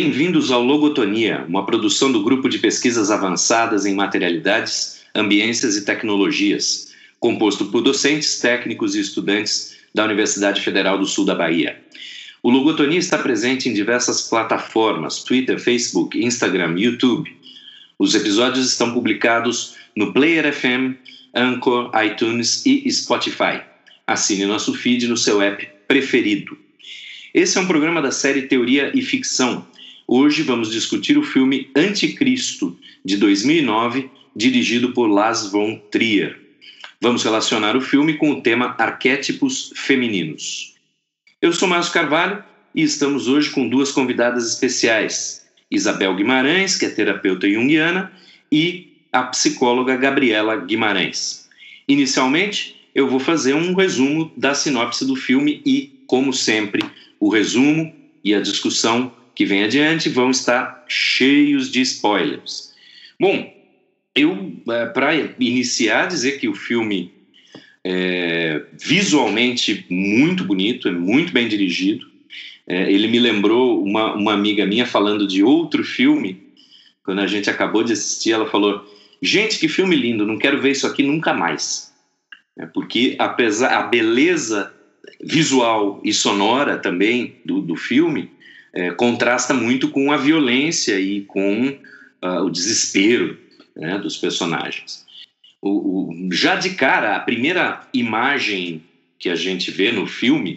Bem-vindos ao Logotonia, uma produção do Grupo de Pesquisas Avançadas em Materialidades, Ambiências e Tecnologias, composto por docentes, técnicos e estudantes da Universidade Federal do Sul da Bahia. O Logotonia está presente em diversas plataformas: Twitter, Facebook, Instagram, YouTube. Os episódios estão publicados no Player FM, Anchor, iTunes e Spotify. Assine nosso feed no seu app preferido. Esse é um programa da série Teoria e Ficção. Hoje vamos discutir o filme Anticristo, de 2009, dirigido por Lars von Trier. Vamos relacionar o filme com o tema Arquétipos Femininos. Eu sou Márcio Carvalho e estamos hoje com duas convidadas especiais: Isabel Guimarães, que é terapeuta junguiana, e a psicóloga Gabriela Guimarães. Inicialmente, eu vou fazer um resumo da sinopse do filme e, como sempre, o resumo e a discussão que vem adiante vão estar cheios de spoilers. Bom, eu, é, para iniciar, dizer que o filme é visualmente muito bonito, é muito bem dirigido. É, ele me lembrou uma, uma amiga minha falando de outro filme, quando a gente acabou de assistir, ela falou: Gente, que filme lindo, não quero ver isso aqui nunca mais. É, porque apesar a beleza visual e sonora também do, do filme é, contrasta muito com a violência e com uh, o desespero né, dos personagens. O, o, já de cara, a primeira imagem que a gente vê no filme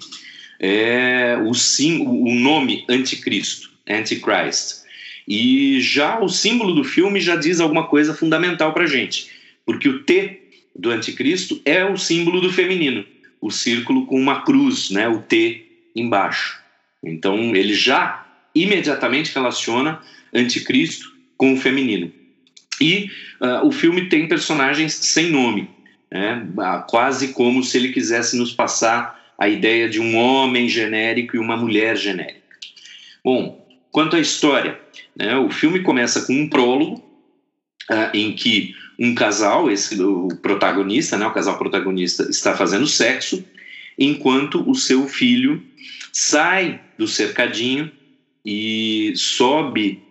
é o, sim, o nome Anticristo, Antichrist. E já o símbolo do filme já diz alguma coisa fundamental para a gente, porque o T do Anticristo é o símbolo do feminino, o círculo com uma cruz, né, o T embaixo. Então ele já imediatamente relaciona Anticristo com o feminino. E uh, o filme tem personagens sem nome, né? quase como se ele quisesse nos passar a ideia de um homem genérico e uma mulher genérica. Bom, quanto à história, né? o filme começa com um prólogo uh, em que um casal, esse o protagonista, né, o casal protagonista está fazendo sexo, enquanto o seu filho sai do cercadinho e sobe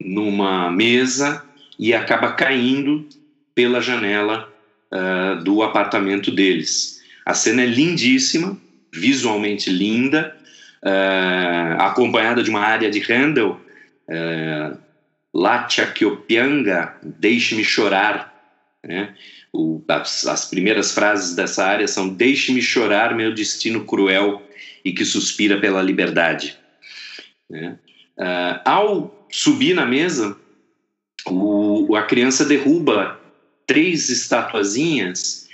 numa mesa e acaba caindo pela janela uh, do apartamento deles. A cena é lindíssima, visualmente linda, uh, acompanhada de uma área de Handel, uh, Lacha Kyopianga, Deixe-me chorar. Né? O, as, as primeiras frases dessa área são Deixe-me chorar meu destino cruel e que suspira pela liberdade. Né? Uh, ao subir na mesa, o, a criança derruba três estatuazinhas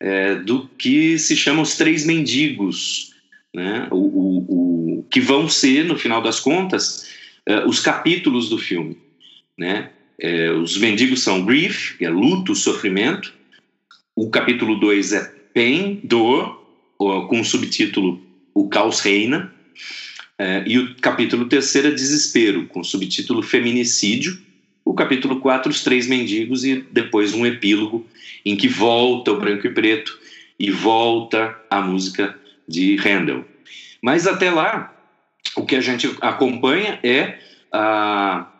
é, do que se chama os três mendigos, né? o, o, o, que vão ser, no final das contas, é, os capítulos do filme. Né? É, os mendigos são grief, que é luto, sofrimento. O capítulo 2 é pain, dor, com o subtítulo O Caos Reina. É, e o capítulo terceiro é desespero, com subtítulo Feminicídio o capítulo 4, Os Três Mendigos, e depois um epílogo em que volta o branco e preto e volta a música de Handel. Mas até lá, o que a gente acompanha é a,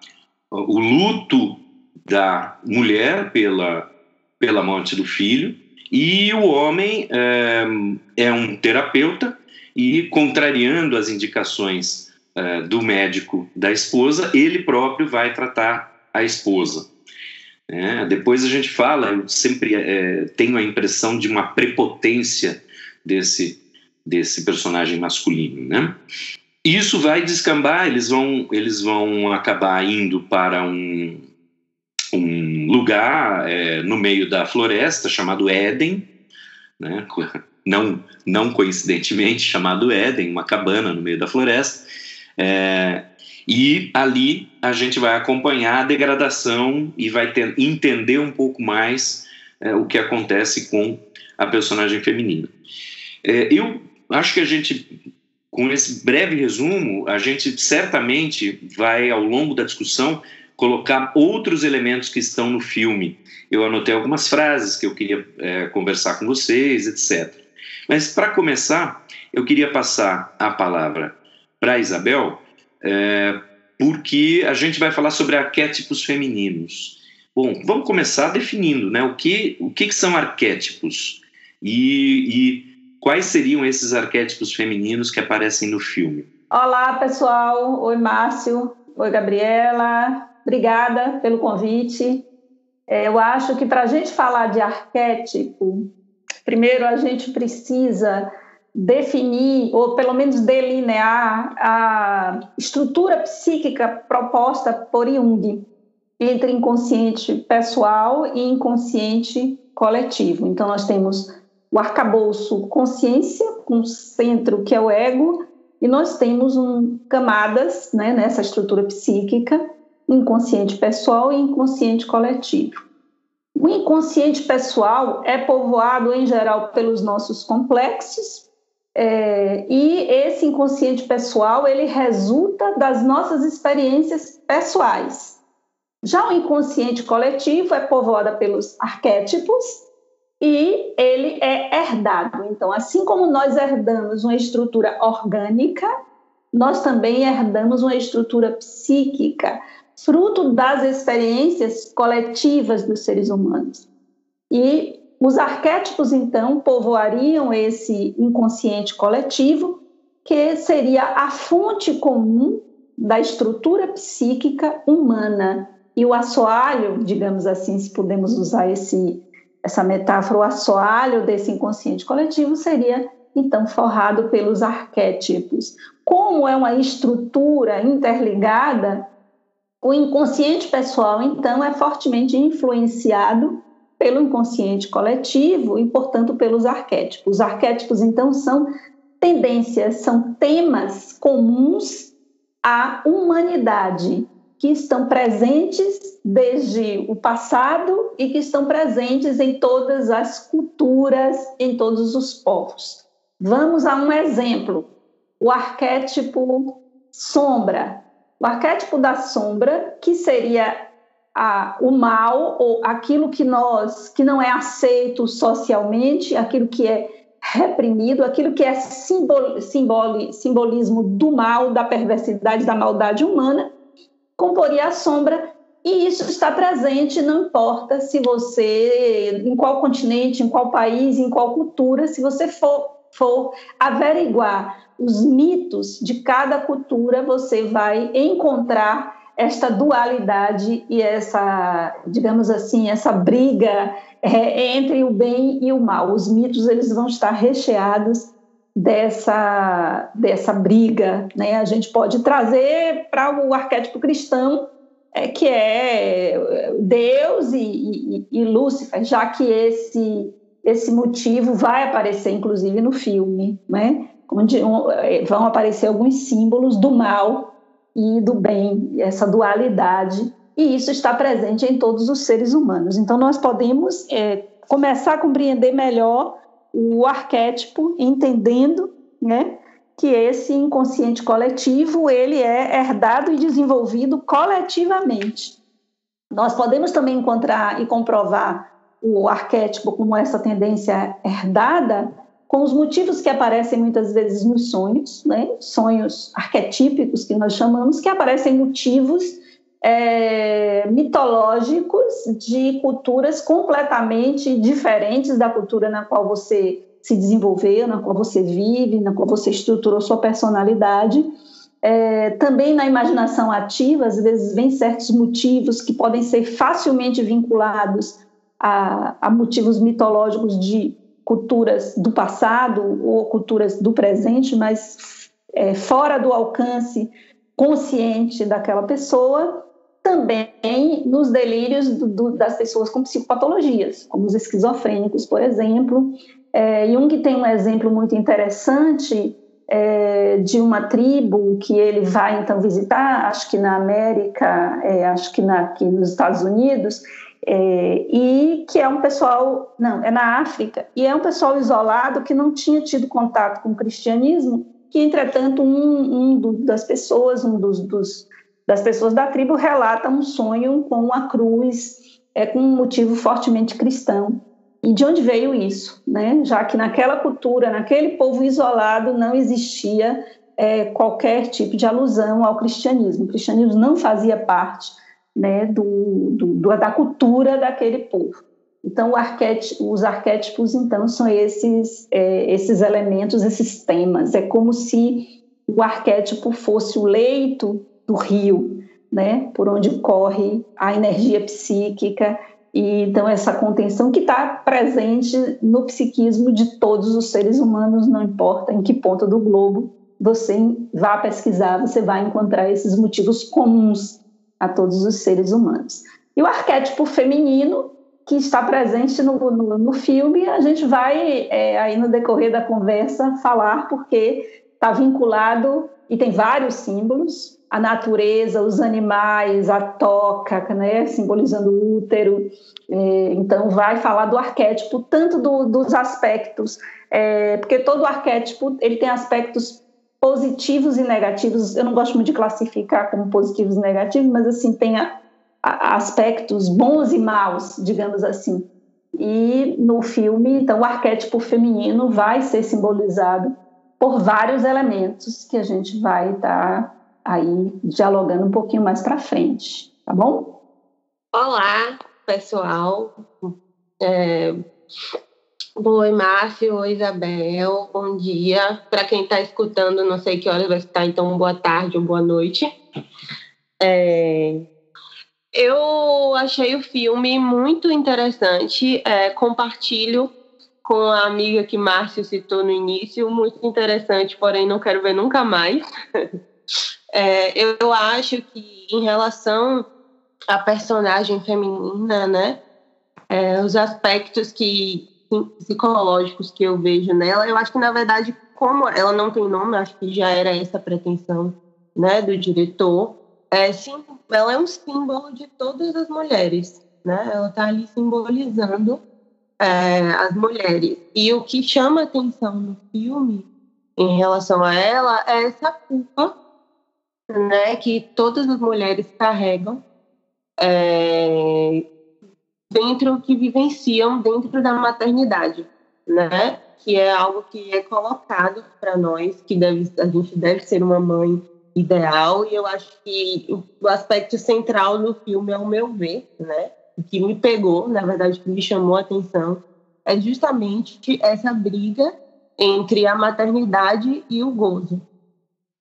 o luto da mulher pela, pela morte do filho, e o homem é, é um terapeuta e, contrariando as indicações é, do médico da esposa, ele próprio vai tratar a esposa. É, depois a gente fala, eu sempre é, tenho a impressão de uma prepotência desse, desse personagem masculino. Né? Isso vai descambar, eles vão, eles vão acabar indo para um, um lugar é, no meio da floresta chamado Éden, né? Não, não coincidentemente chamado Éden, uma cabana no meio da floresta. É, e ali a gente vai acompanhar a degradação e vai ter, entender um pouco mais é, o que acontece com a personagem feminina. É, eu acho que a gente, com esse breve resumo, a gente certamente vai, ao longo da discussão, colocar outros elementos que estão no filme. Eu anotei algumas frases que eu queria é, conversar com vocês, etc. Mas, para começar, eu queria passar a palavra para Isabel é, porque a gente vai falar sobre arquétipos femininos. Bom, vamos começar definindo, né? O que, o que, que são arquétipos e, e quais seriam esses arquétipos femininos que aparecem no filme? Olá, pessoal. Oi, Márcio. Oi, Gabriela. Obrigada pelo convite. É, eu acho que para a gente falar de arquétipo, primeiro a gente precisa definir, ou pelo menos delinear, a estrutura psíquica proposta por Jung entre inconsciente pessoal e inconsciente coletivo. Então, nós temos o arcabouço consciência, com um centro que é o ego, e nós temos um, camadas né, nessa estrutura psíquica, inconsciente pessoal e inconsciente coletivo. O inconsciente pessoal é povoado, em geral, pelos nossos complexos, é, e esse inconsciente pessoal ele resulta das nossas experiências pessoais. Já o inconsciente coletivo é povoado pelos arquétipos e ele é herdado. Então, assim como nós herdamos uma estrutura orgânica, nós também herdamos uma estrutura psíquica, fruto das experiências coletivas dos seres humanos. E os arquétipos, então, povoariam esse inconsciente coletivo, que seria a fonte comum da estrutura psíquica humana e o assoalho, digamos assim, se podemos usar esse, essa metáfora, o assoalho desse inconsciente coletivo seria então forrado pelos arquétipos. Como é uma estrutura interligada, o inconsciente pessoal então é fortemente influenciado pelo inconsciente coletivo e, portanto, pelos arquétipos. Os arquétipos então são tendências, são temas comuns à humanidade que estão presentes desde o passado e que estão presentes em todas as culturas, em todos os povos. Vamos a um exemplo: o arquétipo sombra. O arquétipo da sombra, que seria a, o mal ou aquilo que nós que não é aceito socialmente, aquilo que é reprimido, aquilo que é simbol, simbol, simbolismo do mal, da perversidade, da maldade humana, comporia a sombra. E isso está presente, não importa se você, em qual continente, em qual país, em qual cultura, se você for, for averiguar os mitos de cada cultura, você vai encontrar esta dualidade e essa, digamos assim, essa briga é, entre o bem e o mal. Os mitos eles vão estar recheados dessa, dessa briga. Né? A gente pode trazer para o arquétipo cristão, é, que é Deus e, e, e, Lúcifer, já que esse, esse motivo vai aparecer, inclusive, no filme, né? Onde vão aparecer alguns símbolos do mal e do bem, essa dualidade, e isso está presente em todos os seres humanos. Então, nós podemos é, começar a compreender melhor o arquétipo, entendendo né, que esse inconsciente coletivo ele é herdado e desenvolvido coletivamente. Nós podemos também encontrar e comprovar o arquétipo como essa tendência herdada com os motivos que aparecem muitas vezes nos sonhos, né? sonhos arquetípicos que nós chamamos, que aparecem motivos é, mitológicos de culturas completamente diferentes da cultura na qual você se desenvolveu, na qual você vive, na qual você estruturou sua personalidade. É, também na imaginação ativa, às vezes vem certos motivos que podem ser facilmente vinculados a, a motivos mitológicos de culturas do passado ou culturas do presente, mas é, fora do alcance consciente daquela pessoa também nos delírios do, do, das pessoas com psicopatologias, como os esquizofrênicos, por exemplo. É, Jung tem um exemplo muito interessante é, de uma tribo que ele vai então visitar, acho que na América, é, acho que na, aqui nos Estados Unidos, é, e que é um pessoal, não, é na África, e é um pessoal isolado que não tinha tido contato com o cristianismo, que entretanto um, um do, das pessoas, um dos, dos das pessoas da tribo relata um sonho com uma cruz, é, com um motivo fortemente cristão. E de onde veio isso? Né? Já que naquela cultura, naquele povo isolado, não existia é, qualquer tipo de alusão ao cristianismo. O cristianismo não fazia parte né, do, do, da cultura daquele povo. Então, arquétipo, os arquétipos, então, são esses, é, esses elementos, esses temas. É como se o arquétipo fosse o leito do rio, né, por onde corre a energia psíquica e então essa contenção que está presente no psiquismo de todos os seres humanos, não importa em que ponto do globo você vá pesquisar, você vai encontrar esses motivos comuns a todos os seres humanos. E o arquétipo feminino que está presente no, no, no filme, a gente vai é, aí no decorrer da conversa falar porque está vinculado e tem vários símbolos a natureza, os animais, a toca, né, simbolizando o útero. É, então, vai falar do arquétipo, tanto do, dos aspectos, é, porque todo arquétipo ele tem aspectos positivos e negativos. Eu não gosto muito de classificar como positivos e negativos, mas assim tem a, a, aspectos bons e maus, digamos assim. E no filme, então, o arquétipo feminino vai ser simbolizado por vários elementos que a gente vai estar tá aí dialogando um pouquinho mais para frente, tá bom? Olá, pessoal. É... Oi, Márcio. Oi, Isabel. Bom dia. Para quem está escutando, não sei que horas vai estar, então boa tarde ou boa noite. É... Eu achei o filme muito interessante. É, compartilho com a amiga que Márcio citou no início, muito interessante, porém não quero ver nunca mais. É, eu acho que em relação à personagem feminina, né, é, os aspectos que psicológicos que eu vejo nela, eu acho que na verdade, como ela não tem nome, acho que já era essa a pretensão, né, do diretor. É, sim, ela é um símbolo de todas as mulheres, né? Ela está ali simbolizando é, as mulheres. E o que chama atenção no filme em relação a ela é essa culpa né, que todas as mulheres carregam é, dentro que vivenciam dentro da maternidade, né? Que é algo que é colocado para nós, que deve, a gente deve ser uma mãe ideal, e eu acho que o aspecto central no filme, ao meu ver, né? O que me pegou, na verdade, que me chamou a atenção, é justamente essa briga entre a maternidade e o gozo,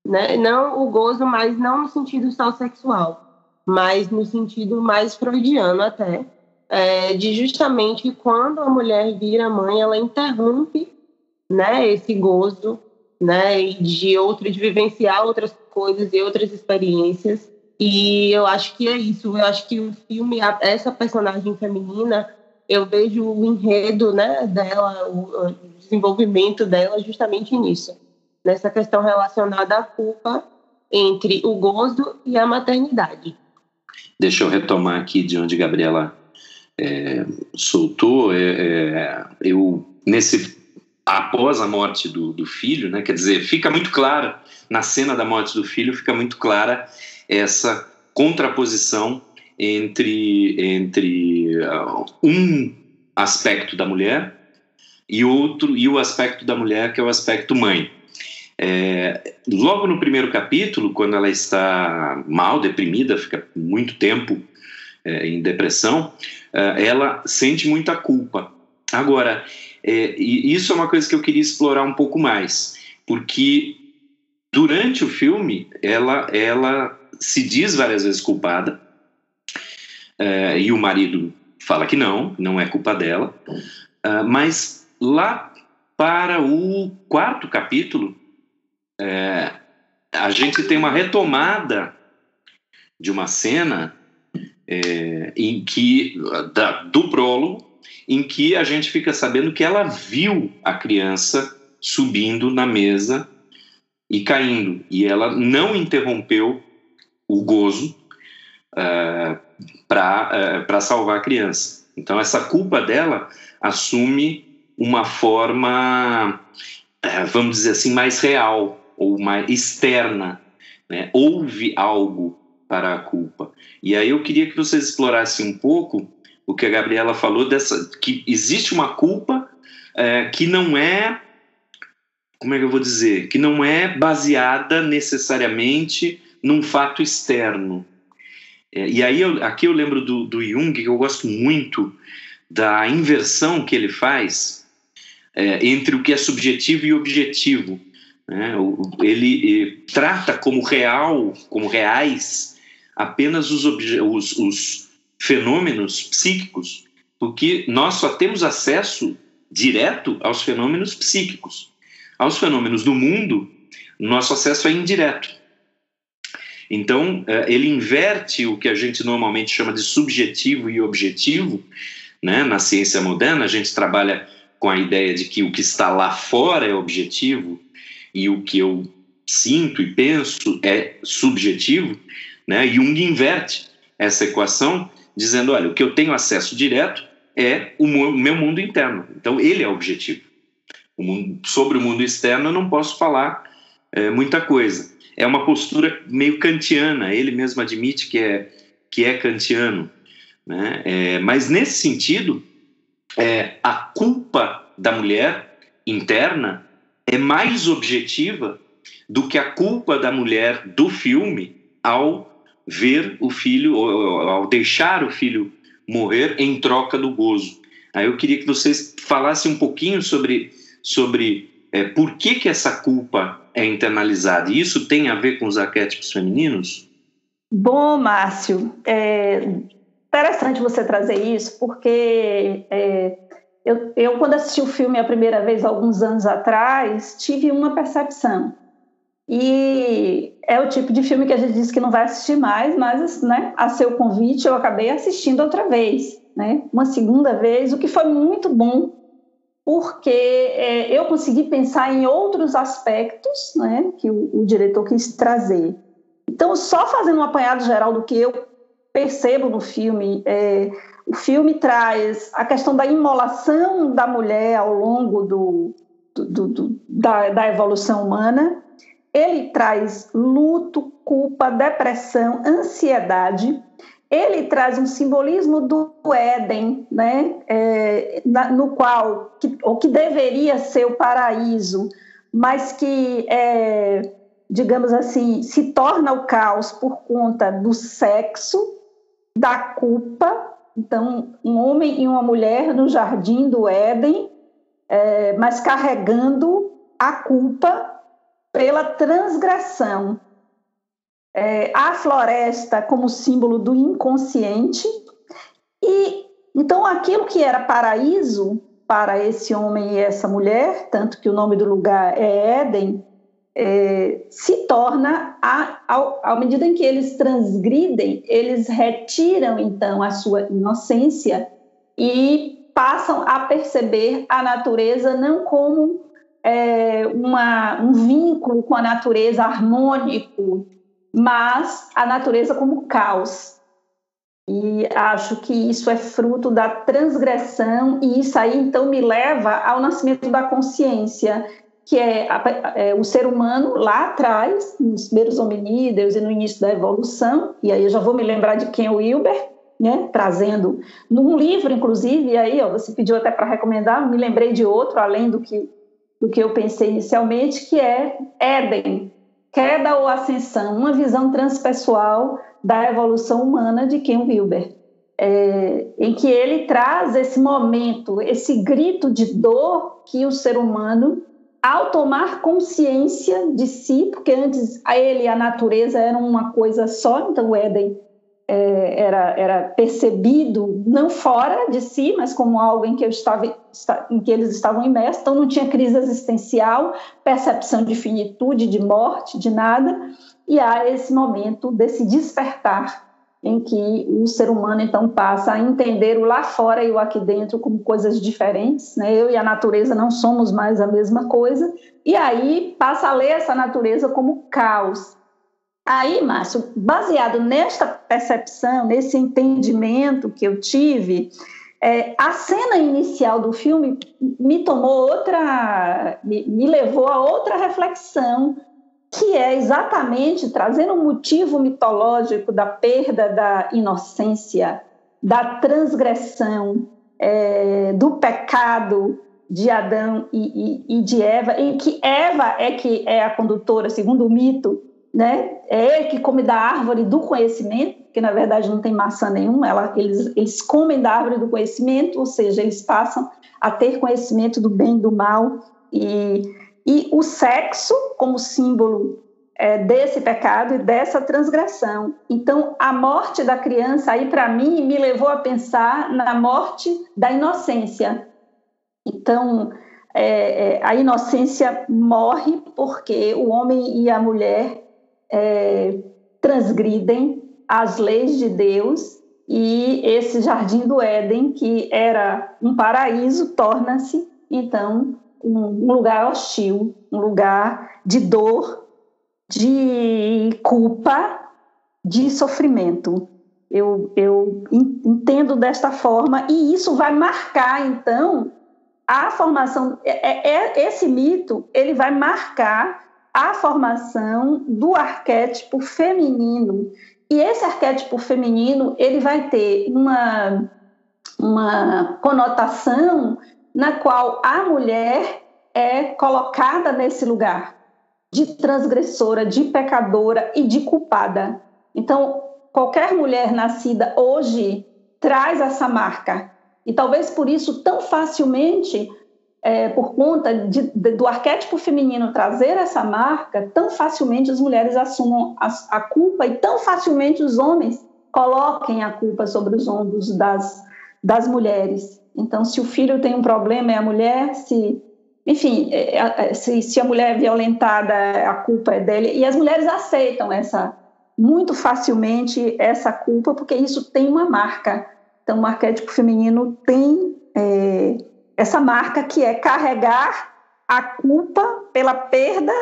né? Não o gozo, mas não no sentido só sexual, mas no sentido mais freudiano até, é, de justamente quando a mulher vira mãe, ela interrompe, né, esse gozo, né, de outro, de vivenciar outras coisas e outras experiências. E eu acho que é isso. Eu acho que o filme, essa personagem feminina, eu vejo o enredo, né, dela, o desenvolvimento dela justamente nisso nessa questão relacionada à culpa entre o gozo e a maternidade. Deixa eu retomar aqui de onde Gabriela é, soltou. É, eu nesse após a morte do, do, filho, né? Quer dizer, fica muito clara na cena da morte do filho, fica muito clara essa contraposição entre entre uh, um aspecto da mulher e outro e o aspecto da mulher que é o aspecto mãe. É, logo no primeiro capítulo, quando ela está mal, deprimida, fica muito tempo é, em depressão, ela sente muita culpa. Agora, é, isso é uma coisa que eu queria explorar um pouco mais, porque durante o filme ela, ela se diz várias vezes culpada, é, e o marido fala que não, não é culpa dela, é, mas lá para o quarto capítulo, é, a gente tem uma retomada de uma cena é, em que da, do prólogo em que a gente fica sabendo que ela viu a criança subindo na mesa e caindo e ela não interrompeu o gozo uh, para uh, salvar a criança. Então essa culpa dela assume uma forma, uh, vamos dizer assim, mais real ou uma externa, né? houve algo para a culpa. E aí eu queria que vocês explorassem um pouco o que a Gabriela falou dessa que existe uma culpa é, que não é como é que eu vou dizer? Que não é baseada necessariamente num fato externo. É, e aí, eu, aqui eu lembro do, do Jung, que eu gosto muito da inversão que ele faz é, entre o que é subjetivo e objetivo. Né? Ele, ele, trata como real, como reais, apenas os, os, os fenômenos psíquicos, porque nós só temos acesso direto aos fenômenos psíquicos. Aos fenômenos do mundo, nosso acesso é indireto. Então, é, ele inverte o que a gente normalmente chama de subjetivo e objetivo. Né? Na ciência moderna, a gente trabalha com a ideia de que o que está lá fora é objetivo e o que eu sinto e penso é subjetivo. Né? Jung inverte essa equação, dizendo: olha, o que eu tenho acesso direto é o meu mundo interno. Então, ele é objetivo. O mundo, sobre o mundo externo, eu não posso falar é, muita coisa é uma postura meio kantiana, ele mesmo admite que é, que é kantiano. Né? É, mas nesse sentido, é, a culpa da mulher interna é mais objetiva do que a culpa da mulher do filme ao ver o filho, ao deixar o filho morrer em troca do gozo. Aí eu queria que vocês falassem um pouquinho sobre, sobre é, por que, que essa culpa é internalizada. E isso tem a ver com os arquétipos femininos? Bom, Márcio, é interessante você trazer isso, porque é, eu, eu, quando assisti o filme a primeira vez, alguns anos atrás, tive uma percepção. E é o tipo de filme que a gente diz que não vai assistir mais, mas né, a seu convite eu acabei assistindo outra vez, né, uma segunda vez, o que foi muito bom porque é, eu consegui pensar em outros aspectos né, que o, o, diretor quis trazer. Então, só fazendo um apanhado geral do que eu percebo no filme, é, o filme traz a questão da imolação da mulher ao longo do, do, do, da, da evolução humana, ele traz luto, culpa, depressão, ansiedade, ele traz um simbolismo do Éden, né? É, na, no qual, que, o que deveria ser o paraíso, mas que, é, digamos assim, se torna o caos por conta do sexo, da culpa. Então, um homem e uma mulher no jardim do Éden, é, mas carregando a culpa pela transgressão é, a floresta como símbolo do inconsciente. E então aquilo que era paraíso para esse homem e essa mulher, tanto que o nome do lugar é Éden, é, se torna, a, ao, à medida em que eles transgridem, eles retiram então a sua inocência e passam a perceber a natureza não como é, uma, um vínculo com a natureza harmônico, mas a natureza como caos. E acho que isso é fruto da transgressão, e isso aí então me leva ao nascimento da consciência, que é, é o ser humano lá atrás, nos primeiros hominídeos e no início da evolução, e aí eu já vou me lembrar de quem é o Wilber, né, trazendo num livro, inclusive, e aí ó, você pediu até para recomendar, me lembrei de outro, além do que, do que eu pensei inicialmente, que é Éden, Queda ou Ascensão, uma visão transpessoal da evolução humana de Ken Wilber, é, em que ele traz esse momento, esse grito de dor que o ser humano, ao tomar consciência de si, porque antes a ele e a natureza eram uma coisa só, então o Éden é, era, era percebido não fora de si, mas como algo em que, eu estava, em que eles estavam imersos, então não tinha crise existencial, percepção de finitude, de morte, de nada, e há esse momento desse despertar em que o ser humano então passa a entender o lá fora e o aqui dentro como coisas diferentes, né? Eu e a natureza não somos mais a mesma coisa, e aí passa a ler essa natureza como caos, Aí, Márcio, baseado nesta percepção, nesse entendimento que eu tive, é, a cena inicial do filme me tomou outra, me, me levou a outra reflexão, que é exatamente trazendo um motivo mitológico da perda da inocência, da transgressão, é, do pecado, de Adão e, e, e, de Eva, em que Eva é que é a condutora, segundo o mito, né? É ele que come da árvore do conhecimento, que na verdade não tem maçã nenhuma, ela, eles, eles comem da árvore do conhecimento, ou seja, eles passam a ter conhecimento do bem e do mal, e, e o sexo como símbolo é, desse pecado e dessa transgressão. Então, a morte da criança, aí para mim, me levou a pensar na morte da inocência. Então, é, é, a inocência morre porque o homem e a mulher é, transgridem as leis de Deus e esse jardim do Éden, que era um paraíso, torna-se então um, lugar hostil, um lugar de dor, de culpa, de sofrimento. Eu, eu entendo desta forma e isso vai marcar então a formação. É, é, é, esse mito ele vai marcar a formação do arquétipo feminino e esse arquétipo feminino ele vai ter uma uma conotação na qual a mulher é colocada nesse lugar de transgressora, de pecadora e de culpada. Então, qualquer mulher nascida hoje traz essa marca. E talvez por isso, tão facilmente, é, por conta de, de, do arquétipo feminino trazer essa marca, tão facilmente as mulheres assumam a, a, culpa e tão facilmente os homens coloquem a culpa sobre os ombros das, das mulheres. Então, se o filho tem um problema, é a mulher, se enfim, é, é, se, se, a mulher é violentada, a culpa é dele. E as mulheres aceitam essa muito facilmente essa culpa, porque isso tem uma marca. Então, o arquétipo feminino tem é, essa marca que é carregar a culpa pela perda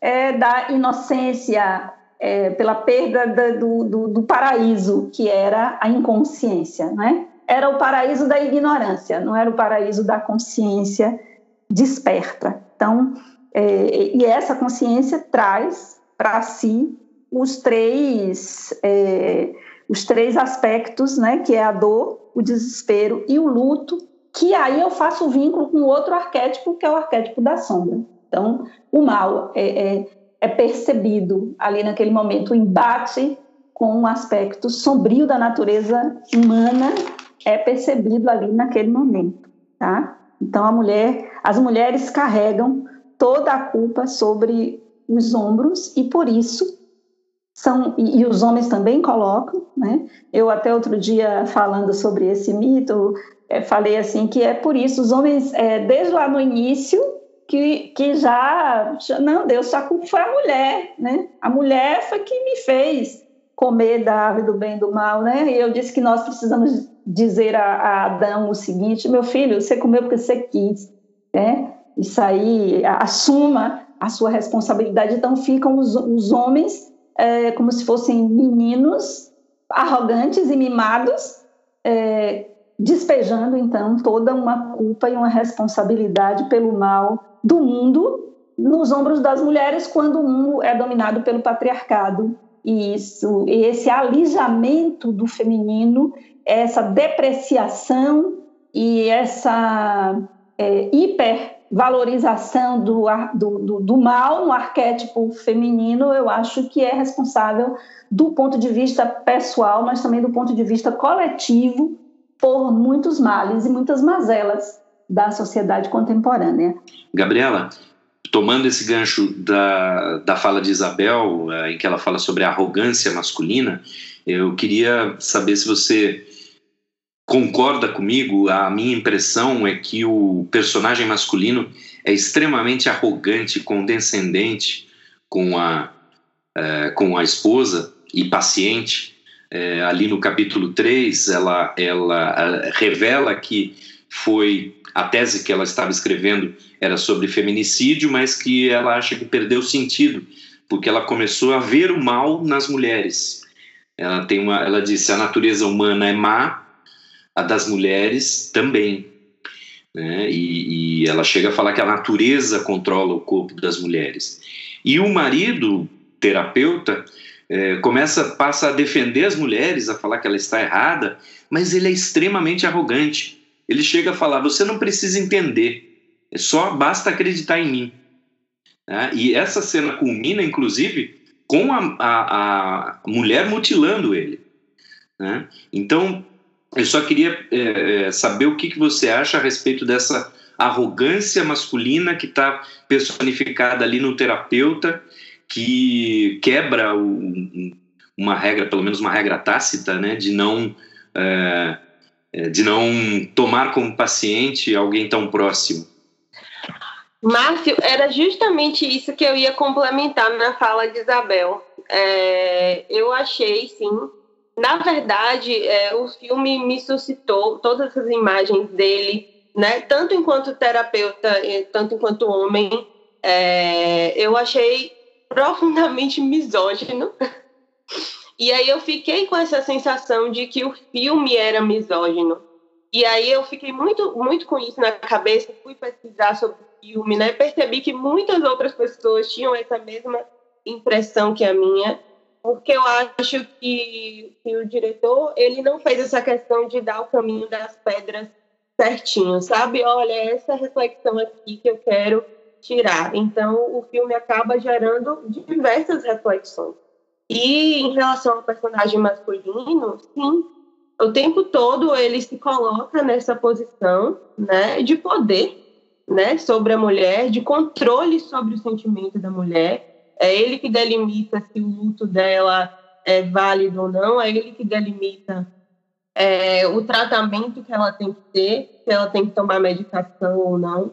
é, da inocência, é, pela perda da, do, do, do, paraíso, que era a inconsciência. Né? Era o paraíso da ignorância, não era o paraíso da consciência desperta. Então, é, e essa consciência traz para si os três é, os três aspectos, né, que é a dor, o desespero e o luto, que aí eu faço o vínculo com outro arquétipo, que é o arquétipo da sombra. Então, o mal é, é, é percebido ali naquele momento, o embate com o aspecto sombrio da natureza humana é percebido ali naquele momento, tá? Então a mulher, as mulheres carregam toda a culpa sobre os ombros e por isso são e, e, os homens também colocam, né? Eu até outro dia falando sobre esse mito falei assim que é por isso os homens é, desde lá no início que, que já, não Deus culpa foi a mulher, né? A mulher foi que me fez comer da árvore do bem e do mal, né? E eu disse que nós precisamos dizer a, a Adão o seguinte: meu filho, você comeu porque você quis, né? Isso aí, assuma a sua responsabilidade. Então ficam os, os homens é, como se fossem meninos arrogantes e mimados, é, despejando então toda uma culpa e uma responsabilidade pelo mal do mundo nos ombros das mulheres quando o mundo é dominado pelo patriarcado. E isso, esse alijamento do feminino, essa depreciação e essa é, hipervalorização do, do, do, do mal no arquétipo feminino, eu acho que é responsável do ponto de vista pessoal, mas também do ponto de vista coletivo, por muitos males e muitas mazelas da sociedade contemporânea. Gabriela, tomando esse gancho da, da fala de Isabel, eh, em que ela fala sobre a arrogância masculina, eu queria saber se você concorda comigo. A minha impressão é que o personagem masculino é extremamente arrogante, condescendente com a, é, com a esposa e paciente. É, ali no capítulo 3, ela, ela revela que foi a tese que ela estava escrevendo era sobre feminicídio, mas que ela acha que perdeu sentido, porque ela começou a ver o mal nas mulheres. Ela tem uma, ela disse a natureza humana é má, a das mulheres também. Né? E, e ela chega a falar que a natureza controla o corpo das mulheres. E o marido, terapeuta, é, começa passa a defender as mulheres, a falar que ela está errada, mas ele é extremamente arrogante ele chega a falar: você não precisa entender. Só basta acreditar em mim. Né? E essa cena culmina, inclusive, com a, a, a mulher mutilando ele. Né? Então, eu só queria é, é, saber o que, que você acha a respeito dessa arrogância masculina que está personificada ali no terapeuta, que quebra o, uma regra, pelo menos uma regra tácita, né, de não é, é, de não tomar como paciente alguém tão próximo. Márcio, era justamente isso que eu ia complementar na fala de Isabel. É, eu achei, sim. Na verdade, é, o filme me suscitou todas essas imagens dele, né? Tanto enquanto terapeuta, tanto enquanto homem, é, eu achei profundamente misógino. E aí eu fiquei com essa sensação de que o filme era misógino. E aí eu fiquei muito, muito com isso na cabeça, fui pesquisar sobre o filme, né? Percebi que muitas outras pessoas tinham essa mesma impressão que a minha, porque eu acho que, que o diretor ele não fez essa questão de dar o caminho das pedras certinho, sabe? Olha, essa reflexão aqui que eu quero tirar. Então, o filme acaba gerando diversas reflexões. E em relação ao personagem masculino, sim, o tempo todo ele se coloca nessa posição né, de poder né, sobre a mulher, de controle sobre o sentimento da mulher. É ele que delimita se o luto dela é válido ou não, é ele que delimita é, o tratamento que ela tem que ter, se ela tem que tomar medicação ou não.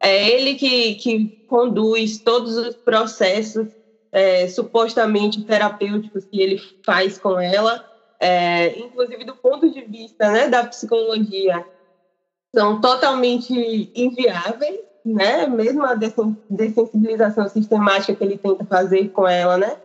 É ele que, que conduz todos os processos é, supostamente terapêuticos que ele faz com ela, é, inclusive do ponto de vista né, da psicologia, são totalmente inviáveis, né? Mesmo a dessensibilização sistemática que ele tenta fazer com ela, né?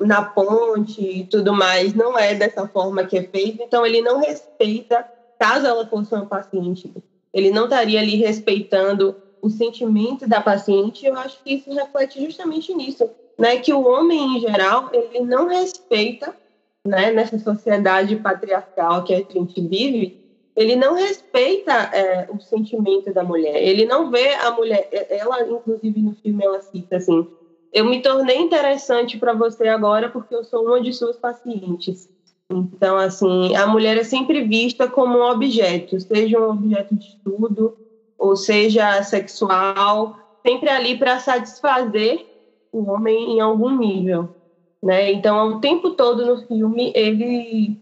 Na ponte e tudo mais, não é dessa forma que é feito. Então, ele não respeita, caso ela fosse uma paciente, ele não estaria ali respeitando o sentimento da paciente. Eu acho que isso reflete justamente nisso, né? Que o homem, em geral, ele não respeita, né? Nessa sociedade patriarcal que a gente vive, ele não respeita é, o sentimento da mulher. Ele não vê a mulher. Ela, inclusive, no filme, ela cita assim: Eu me tornei interessante para você agora porque eu sou uma de suas pacientes. Então, assim, a mulher é sempre vista como um objeto, seja um objeto de estudo, ou seja sexual, sempre ali para satisfazer o homem em algum nível. Né? Então, o tempo todo no filme, ele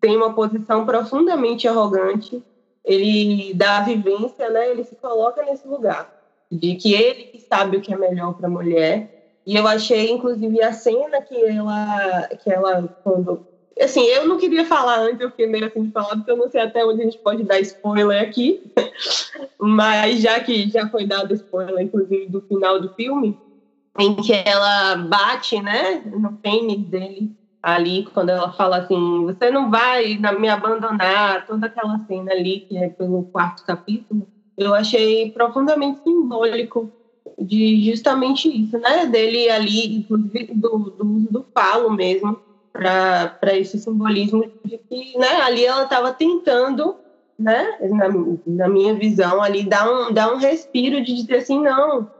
tem uma posição profundamente arrogante, ele dá a vivência, né? Ele se coloca nesse lugar de que ele que sabe o que é melhor para a mulher. E eu achei, inclusive, a cena que ela, que ela quando assim, eu não queria falar antes, eu fiquei meio assim de falar, porque eu não sei até onde a gente pode dar spoiler aqui, mas já que já foi dado spoiler, inclusive, do final do filme, em que ela bate, né, no pênis dele, ali quando ela fala assim, você não vai me abandonar, toda aquela cena ali que é pelo quarto capítulo, eu achei profundamente simbólico de justamente isso, né? Dele ali, inclusive do, do uso do falo mesmo, para esse simbolismo de que né, ali ela estava tentando, né, na, na, minha visão, ali dar um, dar um respiro de dizer assim, não,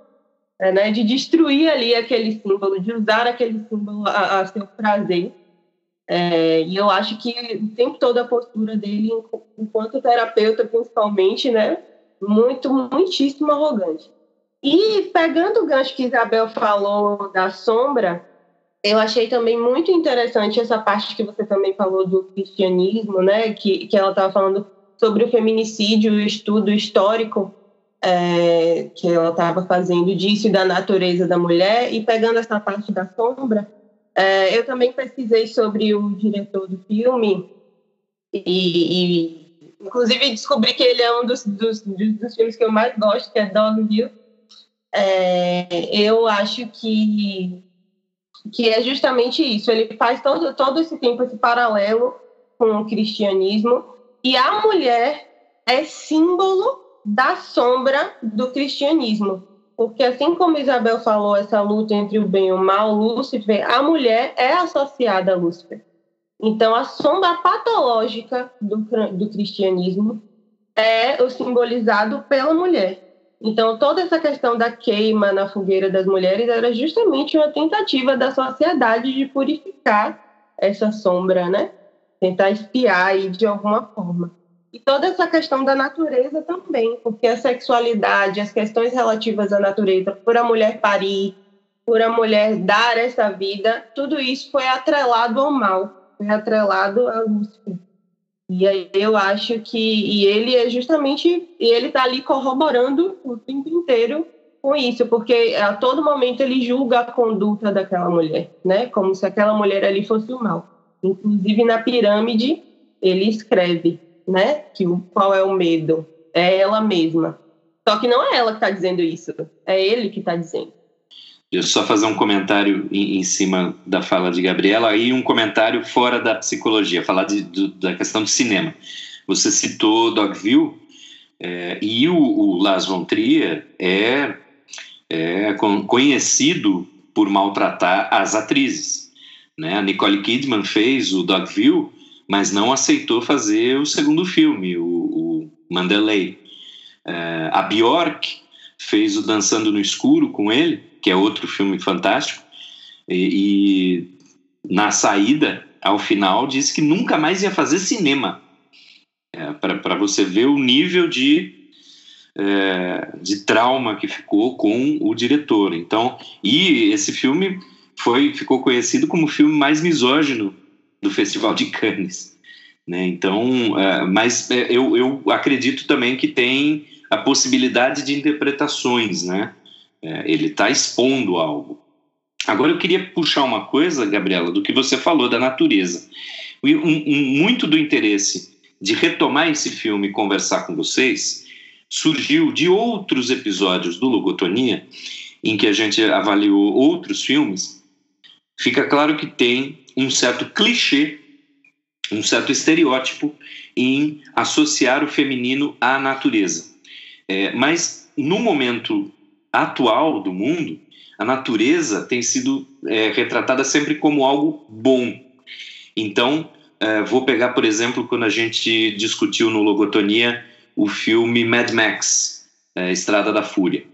é, né, de destruir ali aquele símbolo, de usar aquele símbolo a, a seu prazer. É, e eu acho que o tempo todo a postura dele, enquanto terapeuta, principalmente, né, muito, muitíssimo arrogante. E pegando o gancho que Isabel falou da sombra, eu achei também muito interessante essa parte que você também falou do cristianismo, né, que, que ela estava falando sobre o feminicídio, o estudo histórico é, que ela estava fazendo disso e da natureza da mulher, e pegando essa parte da sombra, é, eu também pesquisei sobre o diretor do filme, e, e, inclusive descobri que ele é um dos, dos, dos filmes que eu mais gosto, que é Dogville. É, eu acho que, que é justamente isso, ele faz todo, todo esse tempo, esse paralelo com o cristianismo, e a mulher é símbolo da sombra do cristianismo. Porque, assim como Isabel falou, essa luta entre o bem e o mal, Lúcifer, a mulher é associada a Lúcifer. Então, a sombra patológica do, do cristianismo é o simbolizado pela mulher. Então, toda essa questão da queima na fogueira das mulheres era justamente uma tentativa da sociedade de purificar essa sombra, né? Tentar espiar aí de alguma forma. E toda essa questão da natureza também, porque a sexualidade, as questões relativas à natureza, por a mulher parir, por a mulher dar essa vida, tudo isso foi atrelado ao mal, foi atrelado a Lúcifer. E aí eu acho que e ele é justamente e ele está ali corroborando o tempo inteiro com isso, porque a todo momento ele julga a conduta daquela mulher, né? Como se aquela mulher ali fosse o mal. Inclusive na pirâmide ele escreve, né? Que o qual é o medo é ela mesma. Só que não é ela que está dizendo isso, é ele que está dizendo. Deixa eu só fazer um comentário em, em, cima da fala de Gabriela e um comentário fora da psicologia, falar de, do, da questão do cinema. Você citou Dogville é, e o, o Lars von Trier é, é conhecido por maltratar as atrizes. Né? A Nicole Kidman fez o Dogville, mas não aceitou fazer o segundo filme, o, o Mandalay. É, a Bjork fez o Dançando no Escuro com ele, que é outro filme fantástico, e, e na saída, ao final, disse que nunca mais ia fazer cinema. É, para você ver o nível de, é, de trauma que ficou com o diretor. Então, e esse filme foi ficou conhecido como o filme mais misógino do Festival de Cannes. Né? Então, é, mas é, eu, eu acredito também que tem a possibilidade de interpretações, né? É, ele está expondo algo. Agora eu queria puxar uma coisa, Gabriela, do que você falou da natureza. Um, um, muito do interesse de retomar esse filme e conversar com vocês surgiu de outros episódios do Logotonia, em que a gente avaliou outros filmes. Fica claro que tem um certo clichê, um certo estereótipo em associar o feminino à natureza. É, mas no momento atual do mundo, a natureza tem sido é, retratada sempre como algo bom. Então, é, vou pegar, por exemplo, quando a gente discutiu no Logotonia o filme Mad Max, é, Estrada da Fúria.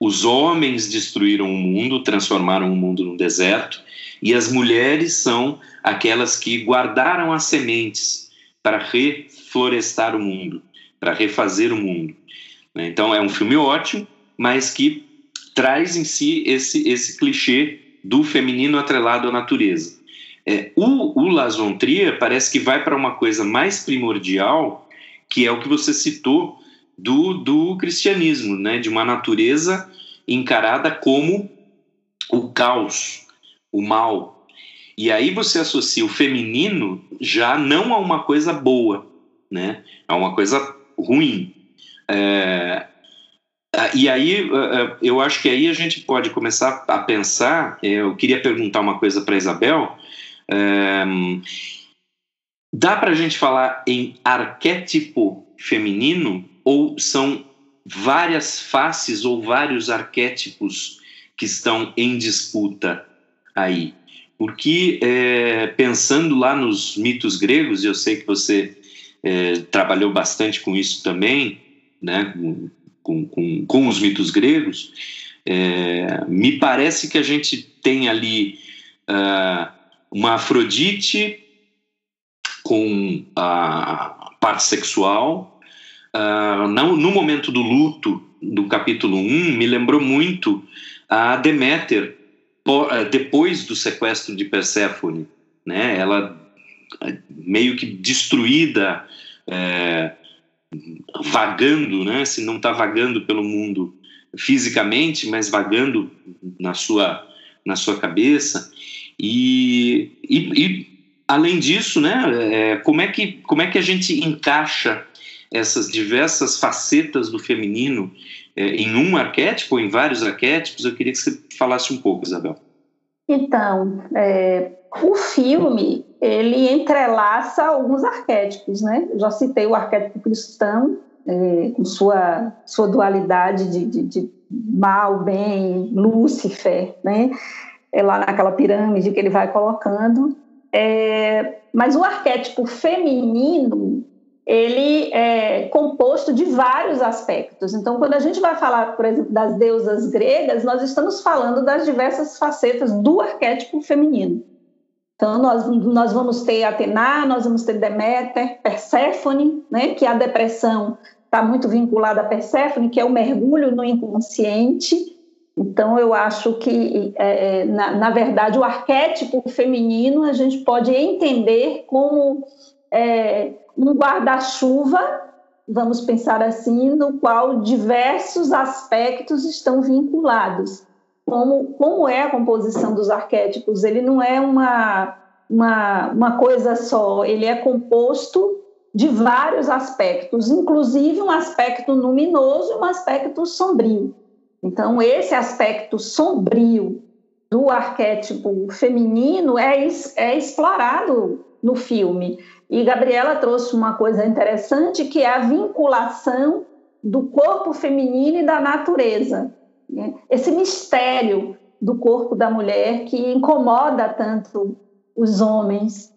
Os homens destruíram o mundo, transformaram o mundo num deserto, e as mulheres são aquelas que guardaram as sementes para reflorestar o mundo, para refazer o mundo. Né? Então, é um filme ótimo, mas que traz em si esse, esse clichê do feminino atrelado à natureza. É, o, o Trier parece que vai para uma coisa mais primordial, que é o que você citou do, do cristianismo, né? de uma natureza encarada como o caos, o mal. E aí você associa o feminino já não a uma coisa boa, né? a uma coisa ruim. É, ah, e aí, ah, ah, eu acho que aí a gente pode começar a pensar. Eu queria perguntar uma coisa para Isabel. Um, dá para a gente falar em arquétipo feminino ou são várias faces ou vários arquétipos que estão em disputa aí? Porque é, pensando lá nos mitos gregos, e eu sei que você é, trabalhou bastante com isso também, né? com, com, com os mitos gregos, é, me parece que a gente tem ali uh, uma Afrodite com a parte sexual. Uh, no, no momento do luto, do capítulo 1, me lembrou muito a Deméter, uh, depois do sequestro de Perséfone. Né? Ela meio que destruída, é, vagando, né? Se não está vagando pelo mundo fisicamente, mas vagando na sua na sua cabeça e, e, e além disso, né? É, como é que como é que a gente encaixa essas diversas facetas do feminino é, em um arquétipo ou em vários arquétipos? Eu queria que você falasse um pouco, Isabel. Então, é, o filme ele entrelaça alguns arquétipos, né? Já citei o arquétipo cristão é, com sua sua dualidade de, de, de, mal, bem, Lúcifer, né? É lá naquela pirâmide que ele vai colocando. É, mas o arquétipo feminino ele é composto de vários aspectos. Então, quando a gente vai falar, por exemplo, das deusas gregas, nós estamos falando das diversas facetas do arquétipo feminino. Então, nós, nós vamos ter Atena, nós vamos ter Deméter, Perséfone, né, que a depressão está muito vinculada a Perséfone, que é o mergulho no inconsciente. Então, eu acho que, é, é na, na verdade, o arquétipo feminino a gente pode entender como é, um guarda-chuva, vamos pensar assim, no qual diversos aspectos estão vinculados. Como, como é a composição dos arquétipos? Ele não é uma, uma, uma coisa só, ele é composto de vários aspectos, inclusive um aspecto luminoso e um aspecto sombrio. Então, esse aspecto sombrio do arquétipo feminino é, é explorado no filme. E Gabriela trouxe uma coisa interessante que é a vinculação do corpo feminino e da natureza. Né? Esse mistério do corpo da mulher que incomoda tanto os homens.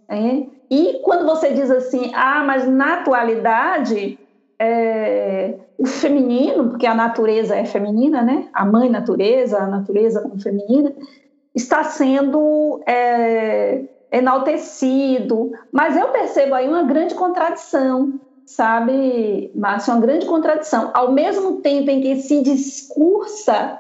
E quando você diz assim, ah, mas na atualidade é, o feminino, porque a natureza é feminina, né? A mãe natureza, a natureza como feminina, está sendo é, enaltecido, mas eu percebo aí uma grande contradição, sabe, Márcio, uma grande contradição. Ao mesmo tempo em que se discursa,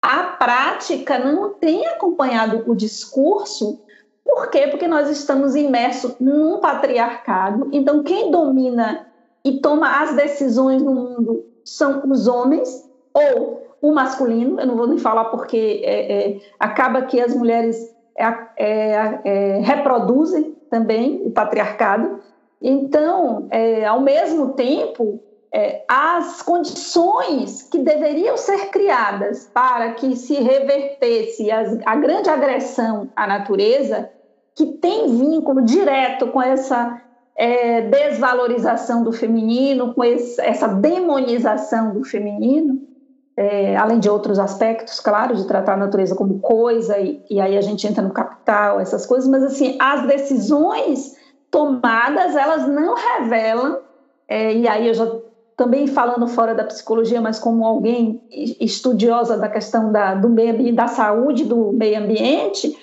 a prática não tem acompanhado o discurso. Por quê? Porque nós estamos imersos num patriarcado. Então, quem domina e toma as decisões no mundo são os homens ou o masculino. Eu não vou nem falar porque é, é, acaba que as mulheres é, é, é, reproduzem também o patriarcado. Então, é, ao mesmo tempo, é, as condições que deveriam ser criadas para que se revertesse as, a grande agressão à natureza, que tem vínculo direto com essa é, desvalorização do feminino, com esse, essa demonização do feminino, é, além de outros aspectos, claro, de tratar a natureza como coisa, e, e, aí a gente entra no capital, essas coisas, mas assim, as decisões tomadas, elas não revelam, é, e aí eu já também falando fora da psicologia, mas como alguém estudiosa da questão da, do meio da saúde do meio ambiente,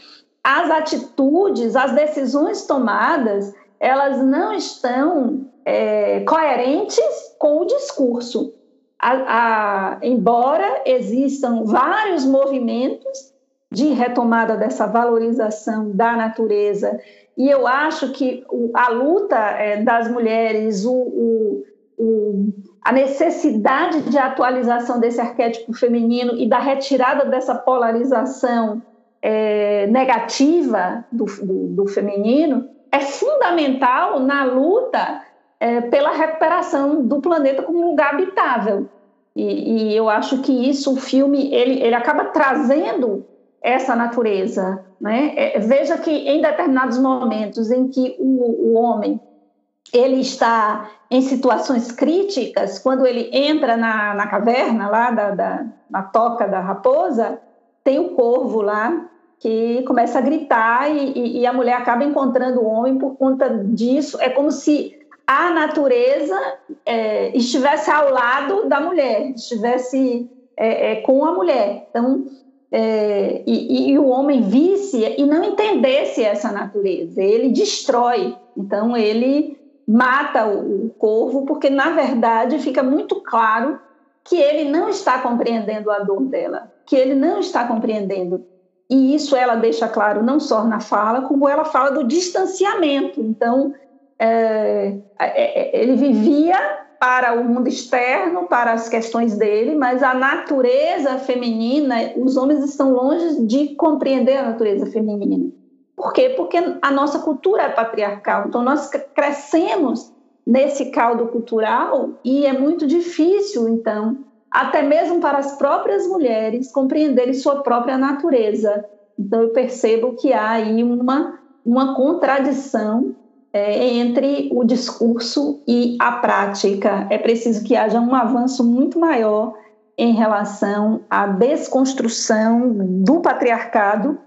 as atitudes, as decisões tomadas, elas não estão é, coerentes com o discurso. A, a, embora existam vários movimentos de retomada dessa valorização da natureza, e eu acho que a luta é, das mulheres, o, o, o, a necessidade de atualização desse arquétipo feminino e da retirada dessa polarização é, negativa do, do, do feminino é fundamental na luta é, pela recuperação do planeta como lugar habitável. E, e, eu acho que isso, o filme, ele, ele acaba trazendo essa natureza. Né? É, veja que em determinados momentos em que o, o homem ele está em situações críticas, quando ele entra na, na caverna lá, da, da, na toca da raposa, tem o corvo lá que começa a gritar e, e, e a mulher acaba encontrando o homem por conta disso. É como se a natureza é, estivesse ao lado da mulher, estivesse é, é, com a mulher. Então, é, e, e, o homem visse e não entendesse essa natureza, ele destrói. Então, ele mata o, o corvo, porque na verdade fica muito claro que ele não está compreendendo a dor dela, que ele não está compreendendo. E isso ela deixa claro não só na fala, como ela fala do distanciamento. Então, é, é, é, ele vivia para o mundo externo, para as questões dele, mas a natureza feminina, os homens estão longe de compreender a natureza feminina. Por quê? Porque a nossa cultura é patriarcal. Então, nós crescemos nesse caldo cultural e é muito difícil, então, até mesmo para as próprias mulheres compreenderem sua própria natureza. Então, eu percebo que há aí uma, uma contradição é, entre o discurso e a prática. É preciso que haja um avanço muito maior em relação à desconstrução do patriarcado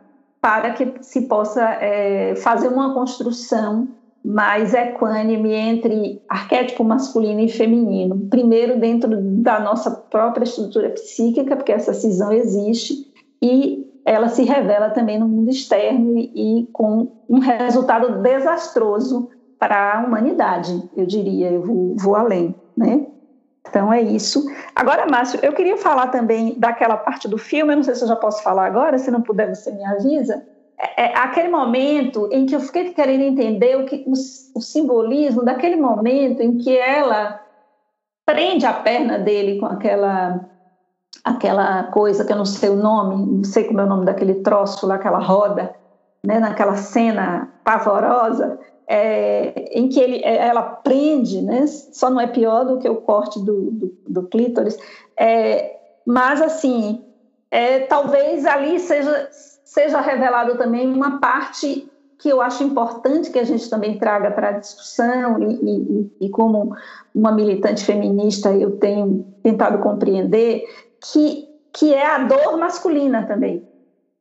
para que se possa é, fazer uma construção mais equânime entre arquétipo masculino e feminino. Primeiro, dentro da nossa própria estrutura psíquica, porque essa cisão existe, e ela se revela também no mundo externo e, com um resultado desastroso para a humanidade, eu diria, eu vou, vou além, né? Então é isso. Agora, Márcio, eu queria falar também daquela parte do filme, eu não sei se eu já posso falar agora, se não puder você me avisa, é, é aquele momento em que eu fiquei querendo entender o, que, o, o simbolismo daquele momento em que ela prende a perna dele com aquela aquela coisa que eu não sei o nome, não sei como é o nome daquele troço lá, aquela roda, né, naquela cena pavorosa, é, em que ele, é, ela prende, né, só não é pior do que o corte do, do, do clítoris, é, mas assim, é, talvez ali seja seja revelado também uma parte que eu acho importante que a gente também traga para a discussão e, e, e, como uma militante feminista eu tenho tentado compreender que, que é a dor masculina também.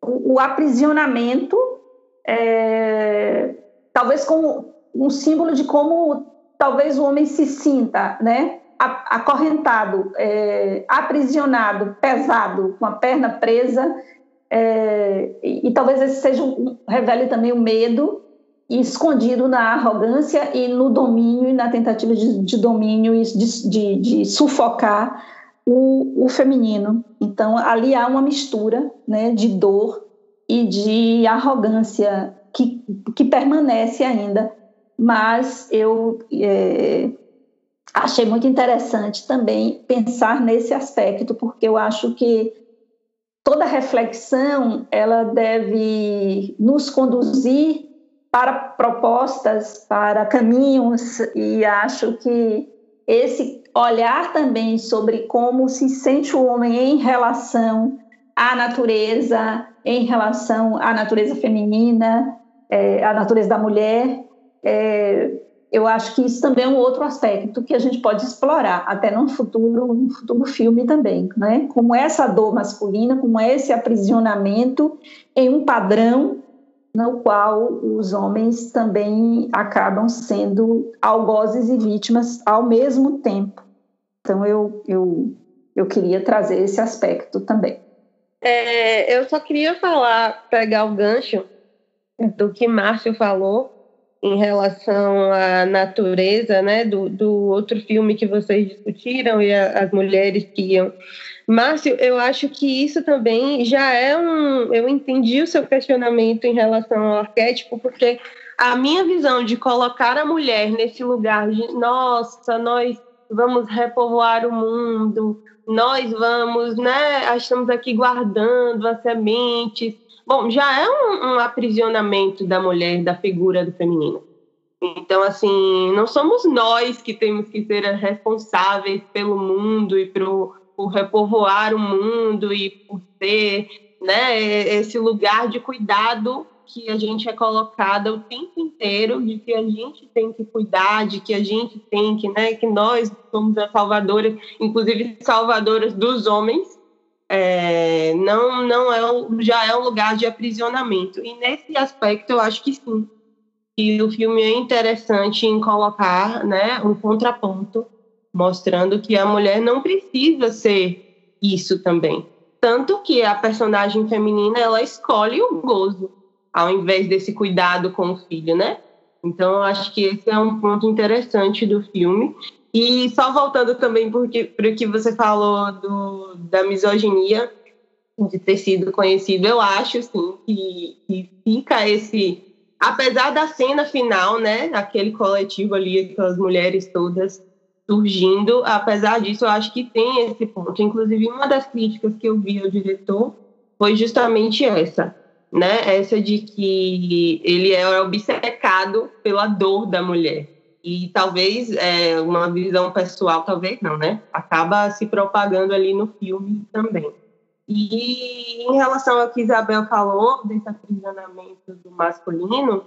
O, o aprisionamento é, talvez como um símbolo de como talvez o homem se sinta né? Acorrentado é, aprisionado pesado com a perna presa é, e, e, talvez esse seja um, revele também o medo escondido na arrogância e no domínio e na tentativa de, de domínio e de, de, de sufocar o, o, feminino. Então ali há uma mistura né, de dor e de arrogância que, que permanece ainda, mas eu é, achei muito interessante também pensar nesse aspecto, porque eu acho que toda reflexão ela deve nos conduzir para propostas, para caminhos e acho que esse olhar também sobre como se sente o homem em relação à natureza, em relação à natureza feminina, é, à natureza da mulher, é, eu acho que isso também é um outro aspecto que a gente pode explorar até no futuro, no futuro filme também, né? Como essa dor masculina, como esse aprisionamento em um padrão no qual os homens também acabam sendo algozes e vítimas ao mesmo tempo. Então eu eu eu queria trazer esse aspecto também. É, eu só queria falar, pegar o gancho do que Márcio falou em relação à natureza, né, do, do outro filme que vocês discutiram e a, as mulheres que iam. Márcio, eu acho que isso também já é um. Eu entendi o seu questionamento em relação ao arquétipo, porque a minha visão de colocar a mulher nesse lugar de nossa, nós vamos repovoar o mundo, nós vamos, né? Estamos aqui guardando as sementes Bom, já é um, um aprisionamento da mulher, da figura do feminino. Então, assim, não somos nós que temos que ser responsáveis pelo mundo e por, por repovoar o mundo e por ter né, esse lugar de cuidado que a gente é colocada o tempo inteiro, de que a gente tem que cuidar, de que a gente tem que, né, que nós somos as salvadoras, inclusive salvadoras dos homens, é, não, não é já é um lugar de aprisionamento. E nesse aspecto, eu acho que sim, que o filme é interessante em colocar né, um contraponto, mostrando que a mulher não precisa ser isso também. Tanto que a personagem feminina, ela escolhe o gozo, ao invés desse cuidado com o filho, né? Então, eu acho que esse é um ponto interessante do filme. E só voltando também para o que você falou do, da misoginia, de ter sido conhecido, eu acho sim que, que fica esse. Apesar da cena final, né? Aquele coletivo ali, aquelas mulheres todas surgindo, apesar disso, eu acho que tem esse ponto. Inclusive, uma das críticas que eu vi ao diretor foi justamente essa, né? Essa de que ele é obcecado pela dor da mulher e talvez é, uma visão pessoal, talvez não, né? Acaba se propagando ali no filme também. E em relação ao que Isabel falou, desse aprisionamento do masculino,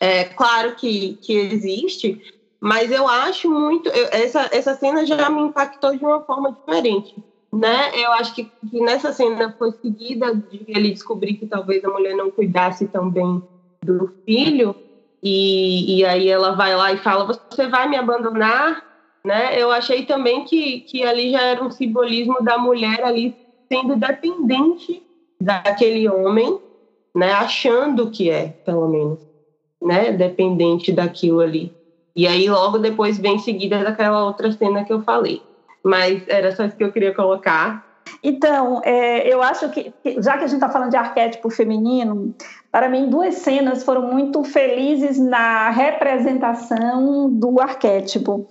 é claro que, que existe, mas eu acho muito. Eu, essa, essa cena já me impactou de uma forma diferente. Né? Eu acho que, que nessa cena foi seguida de ele descobrir que talvez a mulher não cuidasse tão bem do filho, e, e aí ela vai lá e fala: Você vai me abandonar? Né? Eu achei também que, que ali já era um simbolismo da mulher ali sendo dependente daquele homem, né? achando que é, pelo menos, né? dependente daquilo ali. E aí logo depois vem em seguida daquela outra cena que eu falei. Mas era só isso que eu queria colocar. Então, é, eu acho que, já que a gente está falando de arquétipo feminino, para mim, duas cenas foram muito felizes na representação do arquétipo,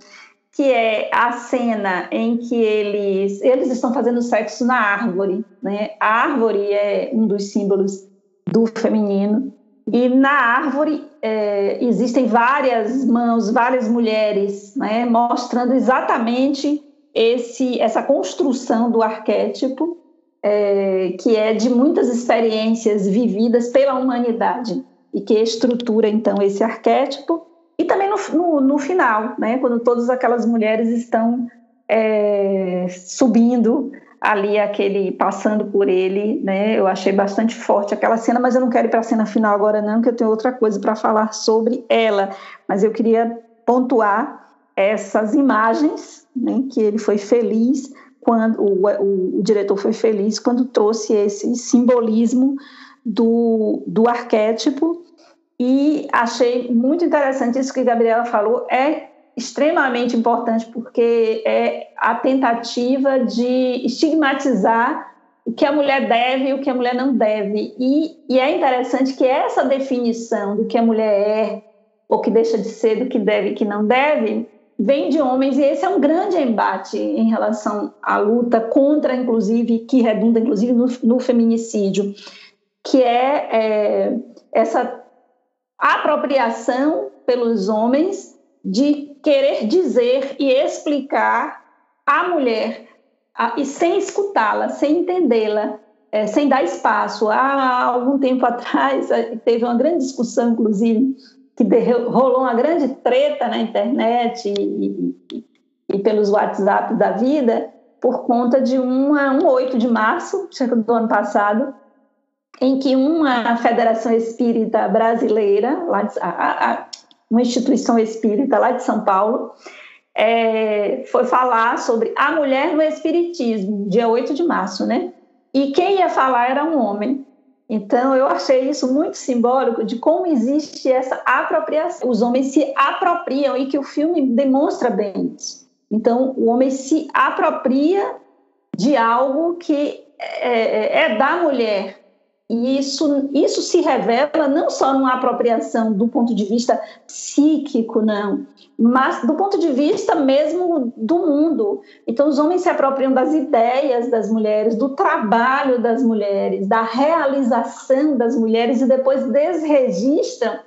que é a cena em que eles, eles estão fazendo sexo na árvore. Né? A árvore é um dos símbolos do feminino. E na árvore é, existem várias mãos, várias mulheres, né, mostrando exatamente esse, essa construção do arquétipo, é, que é de muitas experiências vividas pela humanidade e que estrutura então esse arquétipo. E também no, no, no final, né, quando todas aquelas mulheres estão é, subindo ali aquele passando por ele, né? Eu achei bastante forte aquela cena, mas eu não quero ir para a cena final agora não, que eu tenho outra coisa para falar sobre ela. Mas eu queria pontuar essas imagens, né? Que ele foi feliz quando o, o, o diretor foi feliz quando trouxe esse simbolismo do, do arquétipo e achei muito interessante isso que a Gabriela falou. É extremamente importante porque é a tentativa de estigmatizar o que a mulher deve e o que a mulher não deve. E, e é interessante que essa definição do que a mulher é, ou que deixa de ser, do que deve e que não deve, vem de homens, e esse é um grande embate em relação à luta contra, inclusive, que redunda, inclusive, no, no feminicídio, que é, é essa apropriação pelos homens de querer dizer e explicar à mulher a, e sem escutá-la, sem entendê-la, é, sem dar espaço. Há algum tempo atrás teve uma grande discussão, inclusive, que rolou uma grande treta na internet e, e, e pelos WhatsApp da vida por conta de uma, um 8 de março do ano passado, em que uma federação espírita brasileira, lá de, a, a, uma instituição espírita lá de São Paulo, é, foi falar sobre a mulher no espiritismo, dia 8 de março, né? E quem ia falar era um homem. Então, eu achei isso muito simbólico de como existe essa apropriação. Os homens se apropriam e que o filme demonstra bem isso. Então, o homem se apropria de algo que é, é, é da mulher, e isso, isso se revela não só numa apropriação do ponto de vista psíquico, não, mas do ponto de vista mesmo do mundo. Então, os homens se apropriam das ideias das mulheres, do trabalho das mulheres, da realização das mulheres e depois desregistram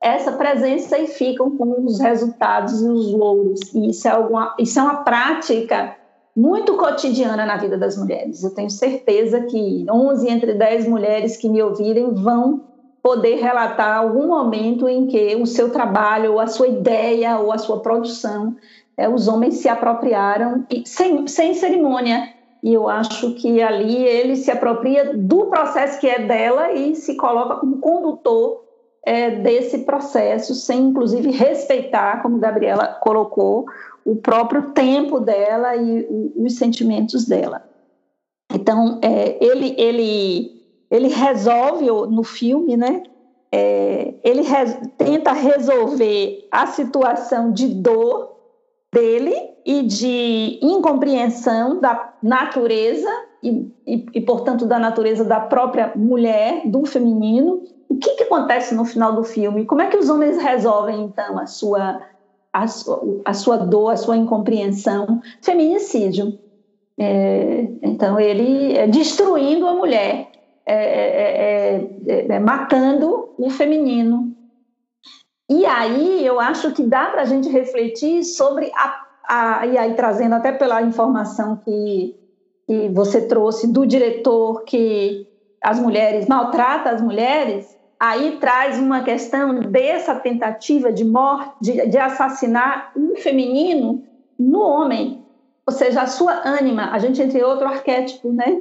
essa presença e ficam com os resultados e os louros. E isso é, alguma, isso é uma prática muito cotidiana na vida das mulheres. Eu tenho certeza que 11 entre 10 mulheres que me ouvirem vão poder relatar algum momento em que o seu trabalho, ou a sua ideia, ou a sua produção, é, os homens se apropriaram sem, sem cerimônia. E eu acho que ali ele se apropria do processo que é dela e se coloca como condutor é, desse processo, sem inclusive respeitar, como Gabriela colocou, o próprio tempo dela e os sentimentos dela. Então, é, ele, ele, ele resolve no filme, né? É, ele tenta resolver a situação de dor dele e de incompreensão da natureza e, e, e, portanto, da natureza da própria mulher, do feminino. O que, que acontece no final do filme? Como é que os homens resolvem, então, a sua a sua, a sua dor, a sua incompreensão, feminicídio. É, então, ele é destruindo a mulher, é, é, é, matando o feminino. E aí eu acho que dá para a gente refletir sobre a, a, e aí trazendo até pela informação que, que você trouxe do diretor que as mulheres maltrata as mulheres, aí traz uma questão dessa tentativa de morte, de, de assassinar um feminino no homem, ou seja, a sua ânima, a gente entre outro arquétipo, né?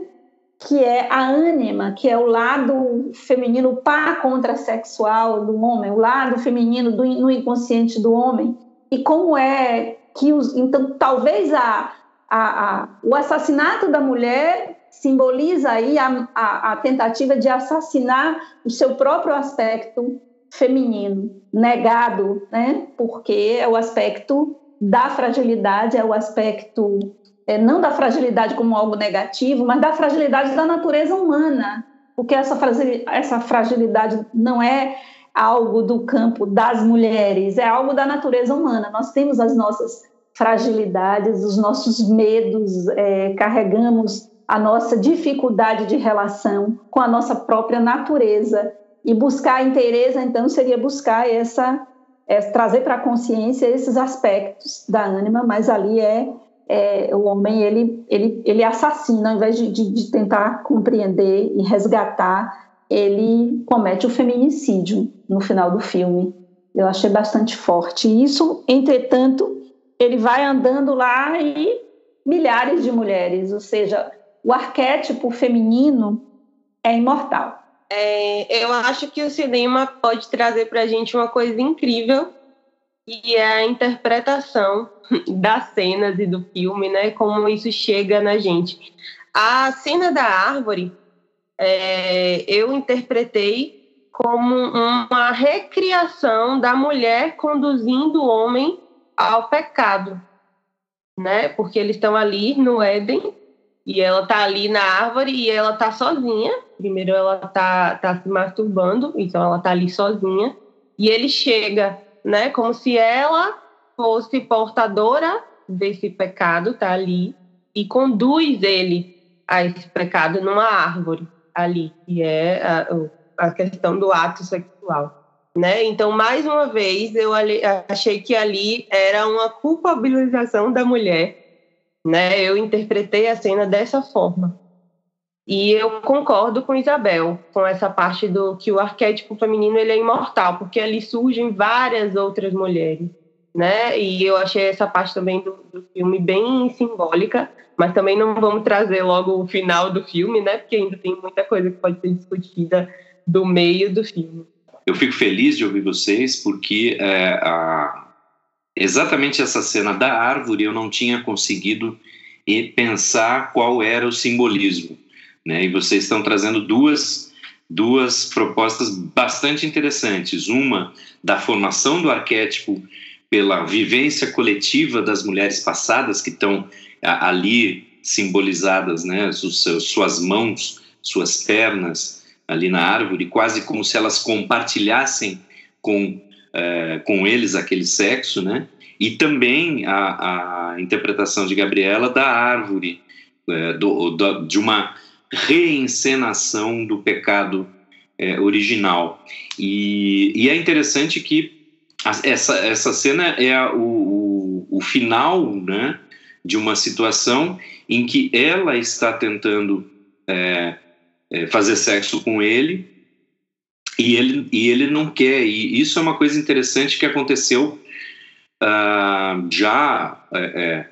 que é a ânima, que é o lado feminino par contrasexual do homem, o lado feminino do, no inconsciente do homem, e como é que os. Então, talvez a, a, a o assassinato da mulher simboliza aí a, a, a tentativa de assassinar o seu próprio aspecto feminino, negado, né? porque é o aspecto da fragilidade, é o aspecto é, não da fragilidade como algo negativo, mas da fragilidade da natureza humana, porque essa, essa fragilidade não é algo do campo das mulheres, é algo da natureza humana. Nós temos as nossas fragilidades, os nossos medos, é, carregamos a nossa dificuldade de relação com a nossa própria natureza. E buscar a inteireza, então, seria buscar essa, é, trazer para a consciência esses aspectos da ânima, mas ali é é, o homem ele, ele, ele assassina, ao invés de, de, de, tentar compreender e resgatar, ele comete o feminicídio no final do filme. Eu achei bastante forte. Isso, entretanto, ele vai andando lá e milhares de mulheres, ou seja, o arquétipo feminino é imortal. É, eu acho que o cinema pode trazer para a gente uma coisa incrível, e é a interpretação das cenas e do filme, né? Como isso chega na gente. A cena da árvore, é, eu interpretei como uma recriação da mulher conduzindo o homem ao pecado, né? Porque eles estão ali no Éden e ela está ali na árvore e ela está sozinha. Primeiro ela está tá se masturbando, então ela está ali sozinha. E ele chega né? Como se ela fosse portadora desse pecado, tá ali, e conduz ele a esse pecado numa árvore ali, que é a, a questão do ato sexual. Né? Então, mais uma vez, eu achei que ali era uma culpabilização da mulher. Né? Eu interpretei a cena dessa forma. E eu concordo com Isabel, com essa parte do que o arquétipo feminino ele é imortal, porque ali surgem várias outras mulheres, né? E eu achei essa parte também do, do filme bem simbólica, mas também não vamos trazer logo o final do filme, né? Porque ainda tem muita coisa que pode ser discutida do meio do filme. Eu fico feliz de ouvir vocês, porque é, a... exatamente essa cena da árvore eu não tinha conseguido pensar qual era o simbolismo né? E vocês estão trazendo duas, duas propostas bastante interessantes. Uma da formação do arquétipo pela vivência coletiva das mulheres passadas que estão ali simbolizadas, né? suas mãos, suas pernas ali na árvore, quase como se elas compartilhassem com, é, com eles aquele sexo, né? E também a, a interpretação de Gabriela da árvore, é, do, do, de uma reencenação do pecado é, original. E, e, é interessante que essa, essa cena é a, o, o, o, final né, de uma situação em que ela está tentando é, é, fazer sexo com ele e ele, e ele não quer. E isso é uma coisa interessante que aconteceu uh, já é, é,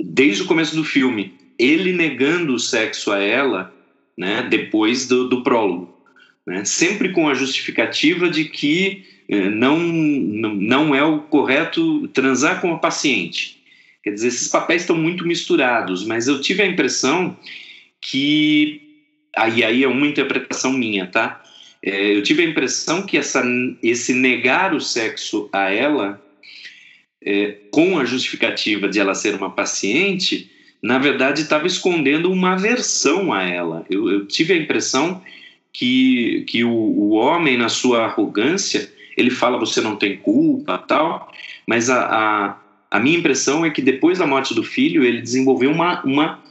desde o começo do filme ele negando o sexo a ela, né, depois do, do prólogo, né, sempre com a justificativa de que não, não, não é o correto transar com a paciente. Quer dizer, esses papéis estão muito misturados, mas eu tive a impressão que. Aí, aí é uma interpretação minha, tá? É, eu tive a impressão que essa, esse negar o sexo a ela, é, com a justificativa de ela ser uma paciente, na verdade estava escondendo uma aversão a ela. Eu, eu, tive a impressão que, que o, o, homem, na sua arrogância, ele fala você não tem culpa, tal, mas a, a, a, minha impressão é que depois da morte do filho, ele desenvolveu uma, uma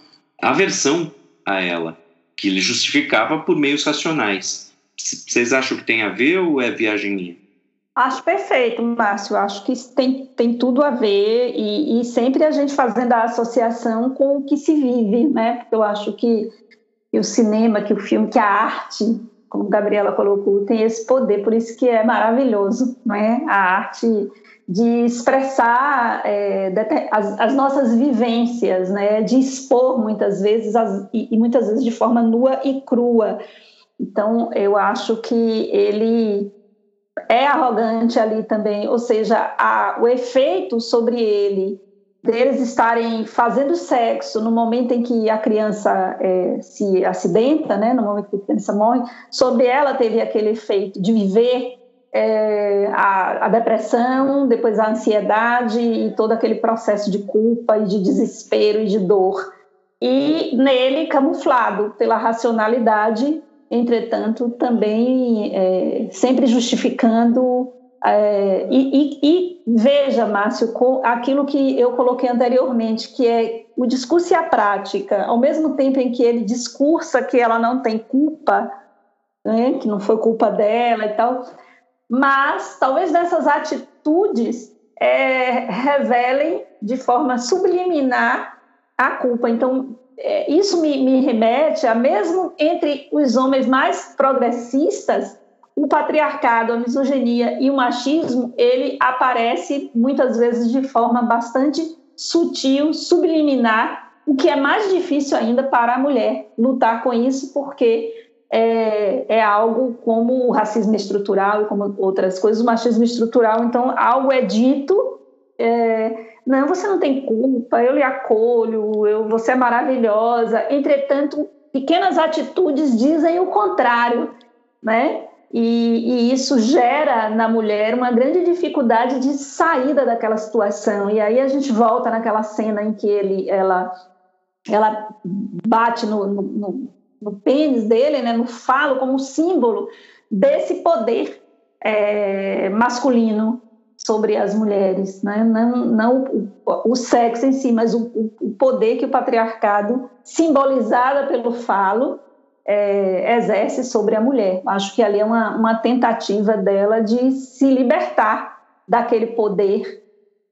aversão a ela, que ele justificava por meios racionais. Vocês acham que tem a ver ou é viagem minha? Acho perfeito, Márcio. Acho que tem, tem tudo a ver e, e, sempre a gente fazendo a associação com o que se vive, né? Porque eu acho que, que o cinema, que o filme, que a arte, como Gabriela colocou, tem esse poder, por isso que é maravilhoso, não é? A arte de expressar é, as, as, nossas vivências, né? De expor muitas vezes as, e, e muitas vezes de forma nua e crua. Então, eu acho que ele é arrogante ali também, ou seja, a, o efeito sobre ele deles estarem fazendo sexo no momento em que a criança é, se acidenta, né, no momento que a criança morre, sobre ela teve aquele efeito de viver é, a, a, depressão, depois a ansiedade e todo aquele processo de culpa e de desespero e de dor. E nele camuflado pela racionalidade, entretanto, também é, sempre justificando é, e, e, e, veja, Márcio, aquilo que eu coloquei anteriormente, que é o discurso e a prática, ao mesmo tempo em que ele discursa que ela não tem culpa, né, que não foi culpa dela e tal, mas talvez dessas atitudes é, revelem de forma subliminar a culpa. Então, isso me, me remete a mesmo entre os homens mais progressistas, o patriarcado, a misoginia e o machismo, ele aparece muitas vezes de forma bastante sutil, subliminar, o que é mais difícil ainda para a mulher lutar com isso, porque é, é algo como o racismo estrutural e como outras coisas, o machismo estrutural, então algo é dito, é, não, você não tem culpa, eu lhe acolho, eu, você é maravilhosa, entretanto, pequenas atitudes dizem o contrário, né? E, e, isso gera na mulher uma grande dificuldade de saída daquela situação. E aí a gente volta naquela cena em que ele, ela, ela bate no, no, no, no pênis dele, né, no falo, como símbolo desse poder é, masculino sobre as mulheres. Né? Não, não o, sexo em si, mas o, o poder que o patriarcado, simbolizado pelo falo, é, exerce sobre a mulher. Acho que ali é uma, uma tentativa dela de se libertar daquele poder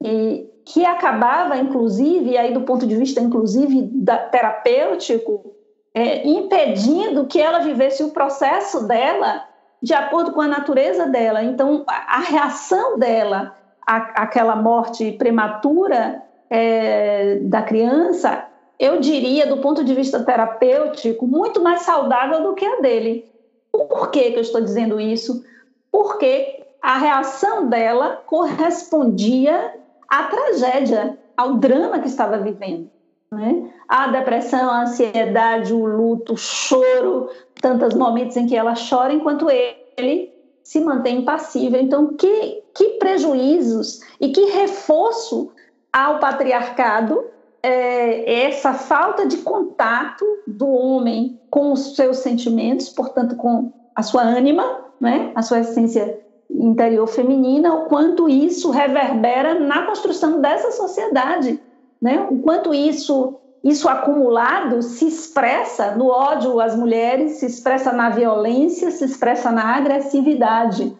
e que acabava, inclusive, aí do ponto de vista, inclusive, da, terapêutico, é, impedindo que ela vivesse o processo dela de acordo com a natureza dela. Então, a, reação dela à, àquela morte prematura é, da criança eu diria, do ponto de vista terapêutico, muito mais saudável do que a dele. Por que, que eu estou dizendo isso? Porque a reação dela correspondia à tragédia, ao drama que estava vivendo. Né? A depressão, a ansiedade, o luto, o choro, tantos momentos em que ela chora, enquanto ele se mantém impassível. Então, que, que prejuízos e que reforço ao patriarcado é, essa falta de contato do homem com os seus sentimentos, portanto, com a sua ânima, né, a sua essência interior feminina, o quanto isso reverbera na construção dessa sociedade, né? O quanto isso isso acumulado se expressa no ódio às mulheres, se expressa na violência, se expressa na agressividade.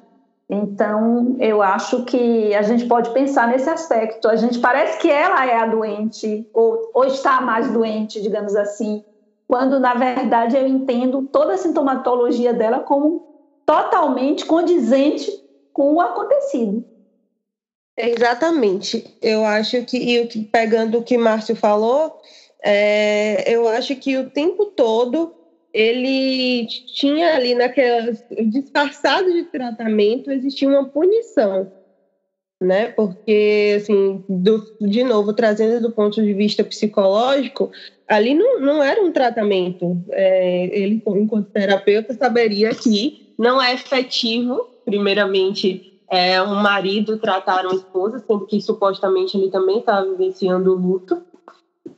Então, eu acho que a gente pode pensar nesse aspecto. A gente parece que ela é a doente, ou, ou está mais doente, digamos assim, quando, na verdade, eu entendo toda a sintomatologia dela como totalmente condizente com o acontecido. Exatamente. Eu acho que, e pegando o que Márcio falou, é, eu acho que o tempo todo ele tinha ali naquela disfarçado de tratamento existia uma punição, né? Porque assim, do, de novo trazendo do ponto de vista psicológico, ali não, não era um tratamento. É, ele, enquanto terapeuta, saberia que não é efetivo, primeiramente, é, um marido tratar uma esposa, sendo que supostamente ele também estava vivenciando o luto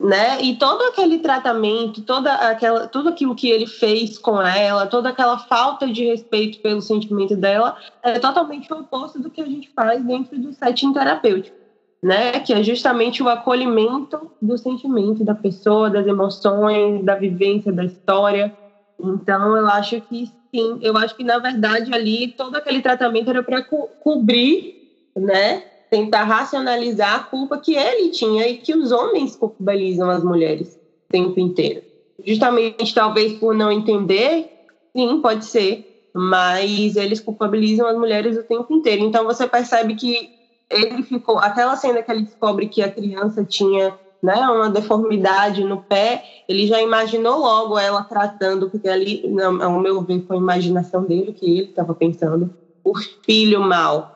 né? E todo aquele tratamento, toda aquela, tudo aquilo que ele fez com ela, toda aquela falta de respeito pelo sentimento dela, é totalmente o oposto do que a gente faz dentro do setting terapêutico, né? Que é justamente o acolhimento do sentimento da pessoa, das emoções, da vivência, da história. Então, eu acho que sim, eu acho que na verdade ali todo aquele tratamento era para co cobrir, né? tentar racionalizar a culpa que ele tinha e que os homens culpabilizam as mulheres o tempo inteiro. Justamente, talvez por não entender, sim, pode ser mas eles culpabilizam as mulheres o tempo inteiro. Então você percebe que ele ficou, aquela cena que ele descobre que a criança tinha né, uma deformidade no pé, ele já imaginou logo ela tratando, porque ali, ao meu ver, foi a imaginação dele que ele estava pensando, o filho mal.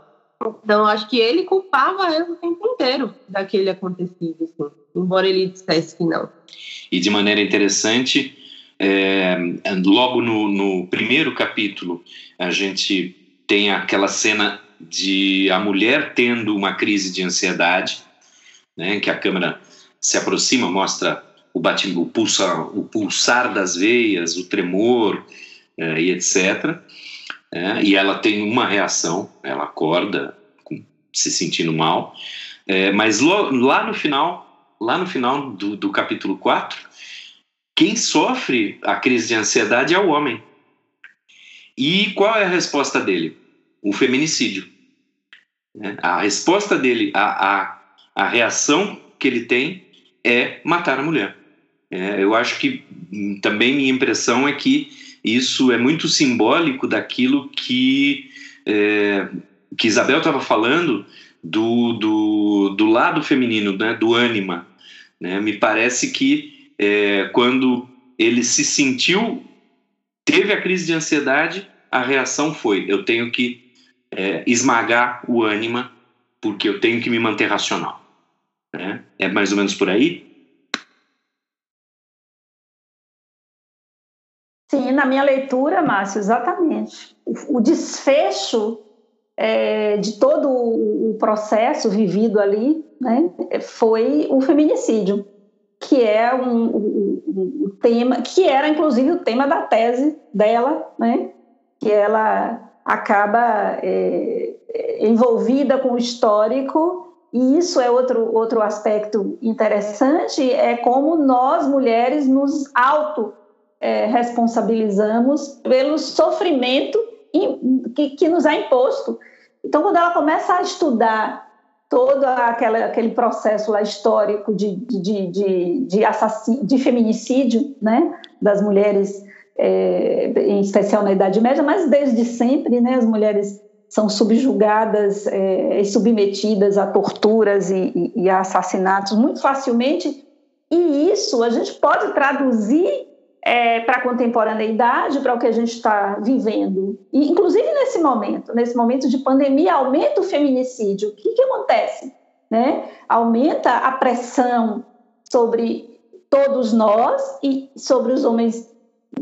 Então, acho que ele culpava ela o tempo inteiro daquele acontecido, assim, embora ele dissesse que não. E de maneira interessante, é, logo no, no primeiro capítulo, a gente tem aquela cena de a mulher tendo uma crise de ansiedade, né, que a câmera se aproxima, mostra o, batim, o, pulsar, o pulsar das veias, o tremor é, e etc. É, e ela tem uma reação, ela acorda com, se sentindo mal, é, mas lo, lá no final, lá no final do, do capítulo 4, quem sofre a crise de ansiedade é o homem. E qual é a resposta dele? O feminicídio. Né? A resposta dele, a, a, a reação que ele tem é matar a mulher. É, eu acho que também minha impressão é que isso é muito simbólico daquilo que, é, que Isabel estava falando do, do, do, lado feminino, né, do ânima. Né? Me parece que é, quando ele se sentiu, teve a crise de ansiedade, a reação foi: eu tenho que é, esmagar o ânima, porque eu tenho que me manter racional. Né? É mais ou menos por aí? Sim, na minha leitura, Márcio, exatamente. O, desfecho é, de todo o processo vivido ali né, foi o feminicídio, que é um, um, um, tema, que era inclusive o tema da tese dela, né, que ela acaba é, envolvida com o histórico e isso é outro, outro aspecto interessante, é como nós, mulheres, nos auto é, responsabilizamos pelo sofrimento que, que nos é imposto. Então, quando ela começa a estudar todo aquela, aquele processo lá histórico de, de, de, de, assassin, de feminicídio né, das mulheres, é, em especial na Idade Média, mas desde sempre né, as mulheres são subjugadas é, e submetidas a torturas e, e, e, a assassinatos muito facilmente. E isso a gente pode traduzir é, para a contemporaneidade, para o que a gente está vivendo. E, inclusive nesse momento, nesse momento de pandemia, aumenta o feminicídio. O que, que acontece? Né? Aumenta a pressão sobre todos nós e sobre os homens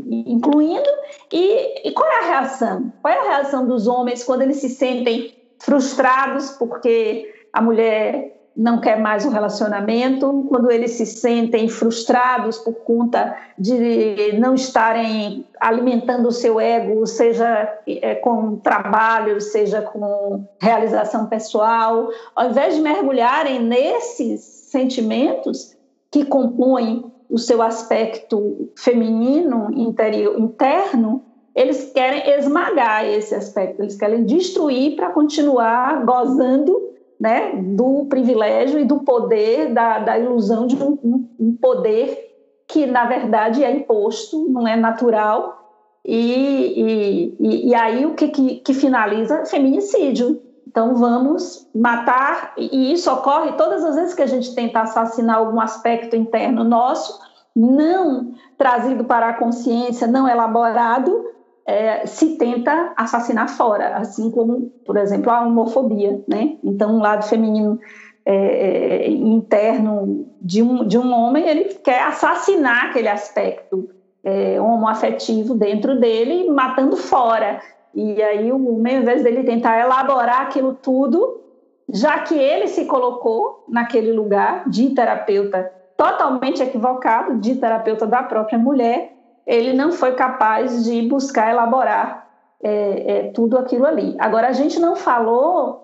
incluindo. E, e, qual é a reação? Qual é a reação dos homens quando eles se sentem frustrados porque a mulher não quer mais um relacionamento, quando eles se sentem frustrados por conta de não estarem alimentando o seu ego, seja é, com trabalho, seja com realização pessoal, ao invés de mergulharem nesses sentimentos que compõem o seu aspecto feminino interior, interno, eles querem esmagar esse aspecto, eles querem destruir para continuar gozando né, do privilégio e do poder, da, da ilusão de um, um, poder que, na verdade, é imposto, não é natural. E, e, e aí o que, que, que finaliza? Feminicídio. Então vamos matar, e isso ocorre todas as vezes que a gente tenta assassinar algum aspecto interno nosso, não trazido para a consciência, não elaborado, é, se tenta assassinar fora, assim como, por exemplo, a homofobia, né? Então, um lado feminino é, é interno de um, de um homem, ele quer assassinar aquele aspecto é, homoafetivo dentro dele, matando fora. E aí o homem, ao invés dele tentar elaborar aquilo tudo, já que ele se colocou naquele lugar de terapeuta totalmente equivocado, de terapeuta da própria mulher, ele não foi capaz de buscar elaborar é, é, tudo aquilo ali. Agora, a gente não falou,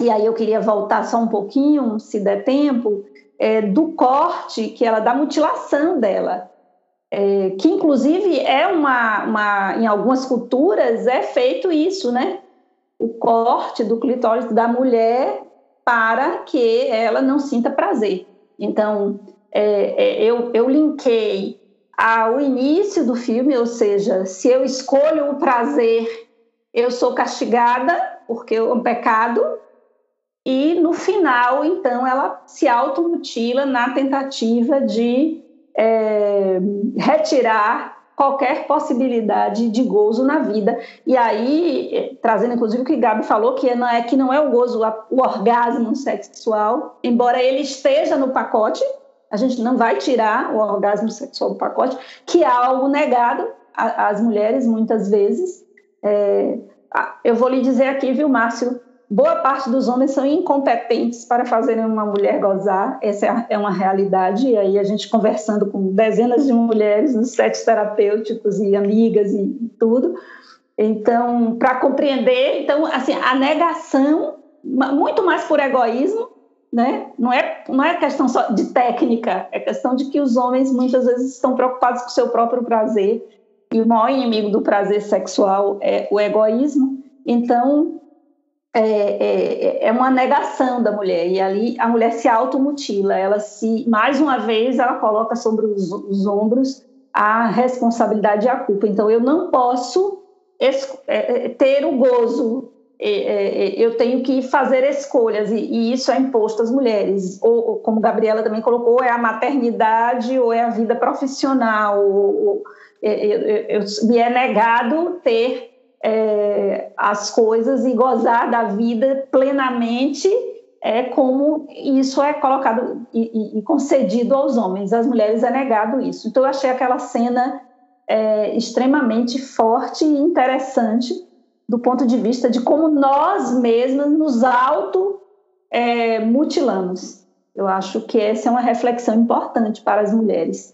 e aí eu queria voltar só um pouquinho, se der tempo, é, do corte que ela, da mutilação dela é, que inclusive é uma, uma, em algumas culturas é feito isso, né? O corte do clitóris da mulher para que ela não sinta prazer. Então, é, é, eu, eu linkei ao início do filme, ou seja, se eu escolho o prazer, eu sou castigada porque é um pecado, e no final, então, ela se automutila na tentativa de é, retirar qualquer possibilidade de gozo na vida. E aí, é, trazendo inclusive o que Gabi falou, que não é que não é o gozo, o orgasmo sexual, embora ele esteja no pacote, a gente não vai tirar o orgasmo sexual do pacote, que é algo negado às mulheres muitas vezes. É, eu vou lhe dizer aqui, viu, Márcio? Boa parte dos homens são incompetentes para fazerem uma mulher gozar, essa é, é uma realidade. E aí, a gente conversando com dezenas de mulheres nos sets terapêuticos e amigas e tudo. Então, para compreender, então, assim, a negação, muito mais por egoísmo, né? Não é, não é questão só de técnica, é questão de que os homens muitas vezes estão preocupados com o seu próprio prazer e o maior inimigo do prazer sexual é o egoísmo. Então, é, é, é, uma negação da mulher e ali a mulher se automutila, ela se, mais uma vez, ela coloca sobre os, os ombros a responsabilidade e a culpa. Então, eu não posso é, é ter o gozo é, eu tenho que fazer escolhas e, e, isso é imposto às mulheres. Ou, ou, como Gabriela também colocou, é a maternidade ou é a vida profissional. Ou, ou, eu, eu, me é negado ter é, as coisas e gozar da vida plenamente é como isso é colocado e, e, concedido aos homens. Às mulheres é negado isso. Então eu achei aquela cena é, extremamente forte e interessante do ponto de vista de como nós mesmas nos auto é, mutilamos. Eu acho que essa é uma reflexão importante para as mulheres.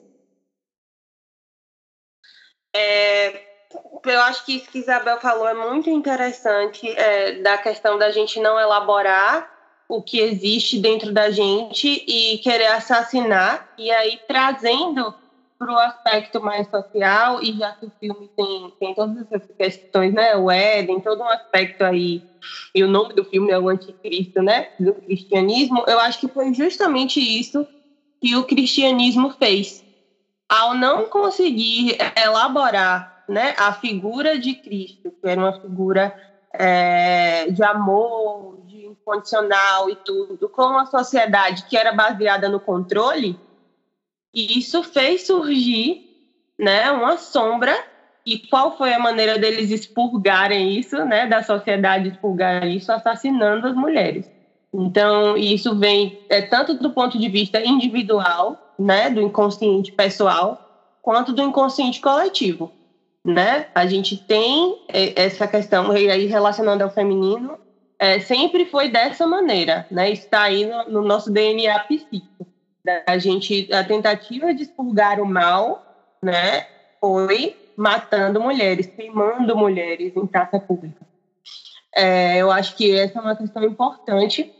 É, eu acho que isso que Isabel falou é muito interessante, é, da questão da gente não elaborar o que existe dentro da gente e querer assassinar, e aí trazendo para o aspecto mais social, e já que o filme tem, tem todas essas questões, né? O Éden, todo um aspecto aí, e o nome do filme é o Anticristo, né? Do cristianismo, eu acho que foi justamente isso que o cristianismo fez. Ao não conseguir elaborar né, a figura de Cristo, que era uma figura é, de amor, de incondicional e tudo, com uma sociedade que era baseada no controle, e isso fez surgir né, uma sombra. E qual foi a maneira deles expurgarem isso, né, da sociedade expurgar isso, assassinando as mulheres? Então, isso vem é, tanto do ponto de vista individual, né, do inconsciente pessoal, quanto do inconsciente coletivo, né? A gente tem é, essa questão e aí relacionando ao feminino, é, sempre foi dessa maneira, né? Está aí no, no nosso DNA psíquico da gente, a tentativa de expurgar o mal, né, foi matando mulheres, queimando mulheres em praça pública. É, eu acho que essa é uma questão importante,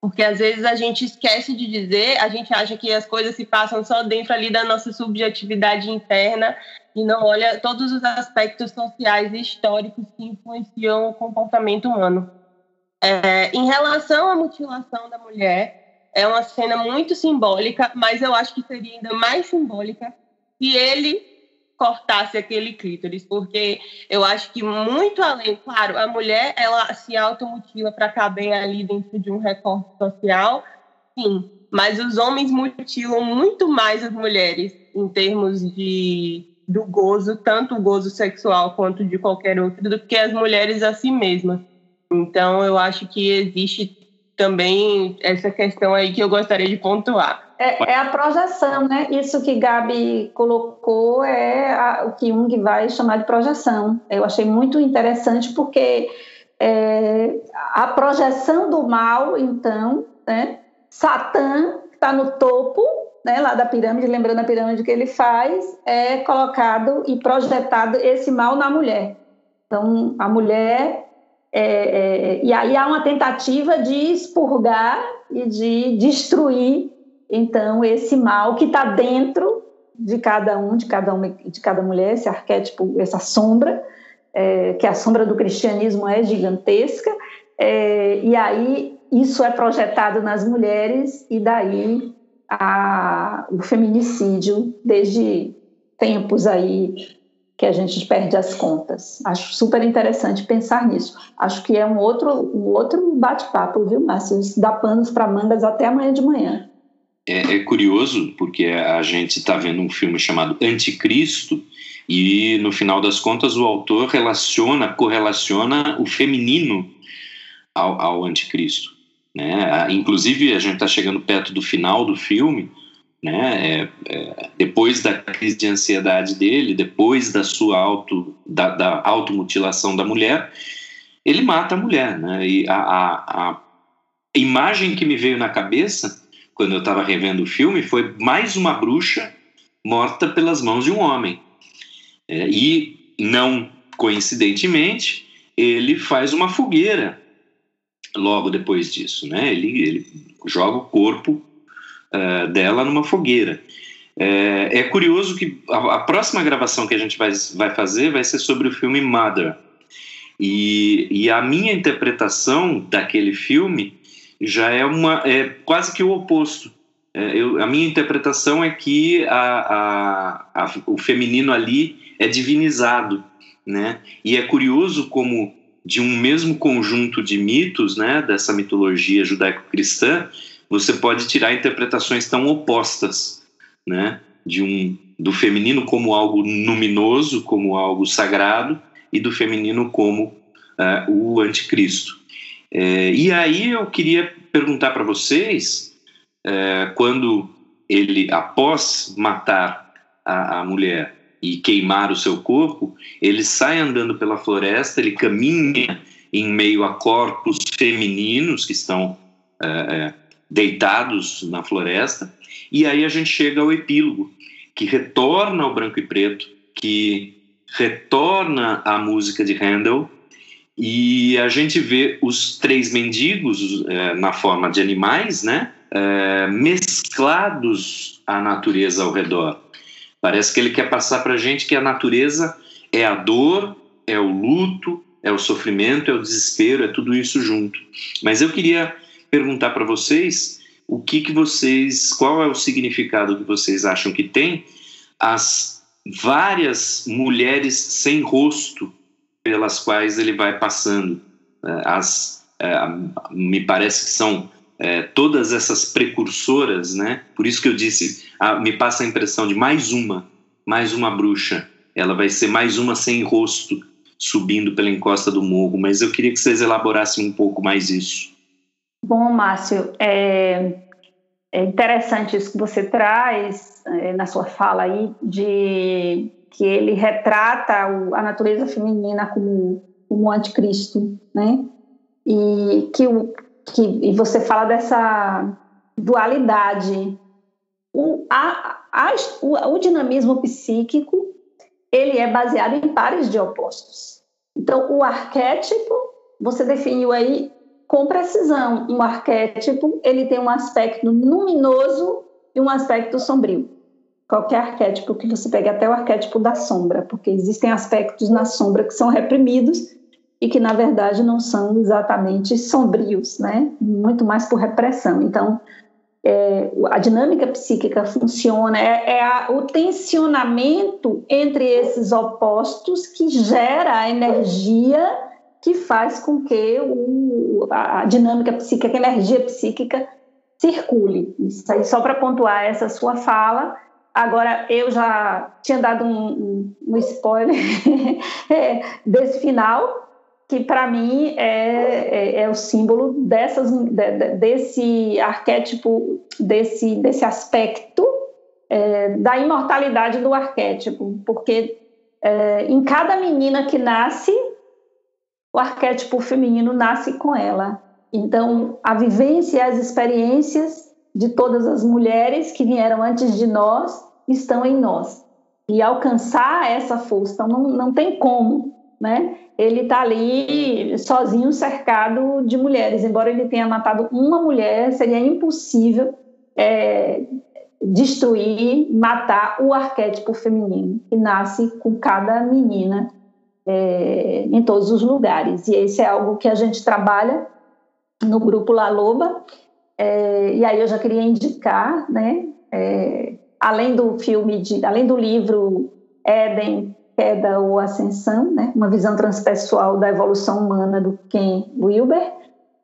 porque às vezes a gente esquece de dizer, a gente acha que as coisas se passam só dentro ali da nossa subjetividade interna e não olha todos os aspectos sociais e históricos que influenciam o comportamento humano. É, em relação à mutilação da mulher, é uma cena muito simbólica, mas eu acho que seria ainda mais simbólica se ele cortasse aquele clítoris, porque eu acho que muito além, claro, a mulher ela se automutila para caber ali dentro de um recorte social, sim, mas os homens mutilam muito mais as mulheres em termos de do gozo, tanto o gozo sexual quanto de qualquer outro, do que as mulheres a si mesmas. Então, eu acho que existe também essa questão aí que eu gostaria de pontuar. É, é a projeção, né? Isso que Gabi colocou é a, o que Jung vai chamar de projeção. Eu achei muito interessante porque é, a projeção do mal, então, né? Satã está no topo, né? Lá da pirâmide, lembrando a pirâmide que ele faz, é colocado e projetado esse mal na mulher. Então, a mulher é, é, e aí há uma tentativa de expurgar e de destruir, então, esse mal que está dentro de cada um, de cada uma, de cada mulher, esse arquétipo, essa sombra, é, que a sombra do cristianismo é gigantesca, é, e aí isso é projetado nas mulheres, e daí a, o feminicídio, desde tempos aí que a gente perde as contas. Acho super interessante pensar nisso. Acho que é um outro, um outro bate-papo, viu, Márcio? Dá panos para mangas até amanhã de manhã. É, é curioso, porque a gente está vendo um filme chamado Anticristo, e no final das contas o autor relaciona, correlaciona o feminino ao, ao anticristo. Né? Inclusive, a gente está chegando perto do final do filme, né? É, é, depois da crise de ansiedade dele, depois da sua auto, da, da automutilação da mulher, ele mata a mulher. Né? E a, a, a imagem que me veio na cabeça quando eu estava revendo o filme foi mais uma bruxa morta pelas mãos de um homem. É, e, não coincidentemente, ele faz uma fogueira logo depois disso. Né? Ele, ele joga o corpo uh, dela numa fogueira. É, é curioso que a, a, próxima gravação que a gente vai, vai fazer vai ser sobre o filme Mother. E, e a minha interpretação daquele filme já é uma é quase que o oposto. É, eu, a minha interpretação é que a, a, a, o feminino ali é divinizado, né? E é curioso como de um mesmo conjunto de mitos, né, dessa mitologia judaico-cristã, você pode tirar interpretações tão opostas, né, de um do feminino como algo luminoso, como algo sagrado, e do feminino como uh, o anticristo. É, e aí eu queria perguntar para vocês, é, quando ele, após matar a, a mulher, e queimar o seu corpo, ele sai andando pela floresta, ele caminha em meio a corpos femininos que estão é, é, deitados na floresta, e aí a gente chega ao epílogo, que retorna ao branco e preto, que retorna à música de Handel, e a gente vê os três mendigos é, na forma de animais, né, é, mesclados à natureza ao redor. Parece que ele quer passar para a gente que a natureza é a dor, é o luto, é o sofrimento, é o desespero, é tudo isso junto. Mas eu queria perguntar para vocês o que, que vocês, qual é o significado que vocês acham que tem as várias mulheres sem rosto pelas quais ele vai passando. É, as, é, me parece que são é, todas essas precursoras, né? Por isso que eu disse, a, me passa a impressão de mais uma, mais uma bruxa. Ela vai ser mais uma sem rosto subindo pela encosta do morro. Mas eu queria que vocês elaborassem um pouco mais isso. Bom, Márcio, é, é interessante isso que você traz é, na sua fala aí de que ele retrata a natureza feminina como como anticristo, né? E que o que, e você fala dessa dualidade. O, a, a, o, o dinamismo psíquico ele é baseado em pares de opostos. Então, o arquétipo, você definiu aí com precisão. Um arquétipo, ele tem um aspecto luminoso e um aspecto sombrio. Qualquer arquétipo que você pegue, até o arquétipo da sombra, porque existem aspectos na sombra que são reprimidos e que, na verdade, não são exatamente sombrios, né? muito mais por repressão. Então, é, a dinâmica psíquica funciona, é, é a, o tensionamento entre esses opostos que gera a energia que faz com que o, a dinâmica psíquica, a energia psíquica circule. Isso aí, só para pontuar essa sua fala. Agora, eu já tinha dado um, um, um spoiler desse final, que para mim é, é, é, o símbolo dessas, de, desse arquétipo, desse, desse aspecto é, da imortalidade do arquétipo, porque é, em cada menina que nasce, o arquétipo feminino nasce com ela. Então, a vivência e as experiências de todas as mulheres que vieram antes de nós estão em nós. E alcançar essa força, então não, não tem como, né? ele está ali sozinho, cercado de mulheres. Embora ele tenha matado uma mulher, seria impossível é, destruir, matar o arquétipo feminino que nasce com cada menina é, em todos os lugares. E esse é algo que a gente trabalha no grupo La Loba. É, e aí eu já queria indicar, né? É, além do filme, de, além do livro Éden, Queda ou Ascensão, né, uma visão transpessoal da evolução humana do Ken Wilber,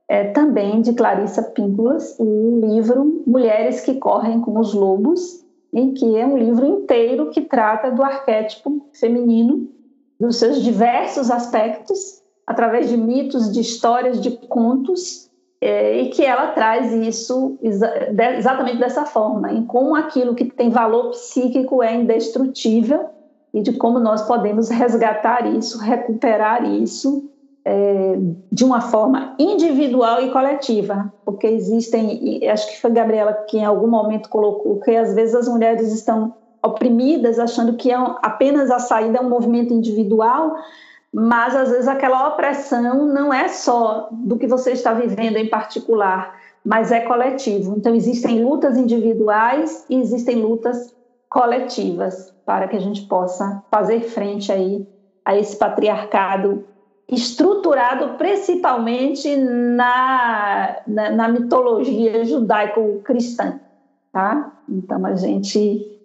é, também de Clarissa Pínculas, o livro Mulheres que Correm com os Lobos, em que é um livro inteiro que trata do arquétipo feminino, dos seus diversos aspectos, através de mitos, de histórias, de contos, é, e que ela traz isso exatamente dessa forma, em como aquilo que tem valor psíquico é indestrutível e de como nós podemos resgatar isso, recuperar isso é, de uma forma individual e coletiva, porque existem, acho que foi Gabriela que em algum momento colocou que às vezes as mulheres estão oprimidas, achando que é apenas a saída é um movimento individual, mas às vezes aquela opressão não é só do que você está vivendo em particular, mas é coletivo. Então existem lutas individuais e existem lutas coletivas para que a gente possa fazer frente aí a esse patriarcado estruturado principalmente na, na, na mitologia judaico-cristã, tá? Então a gente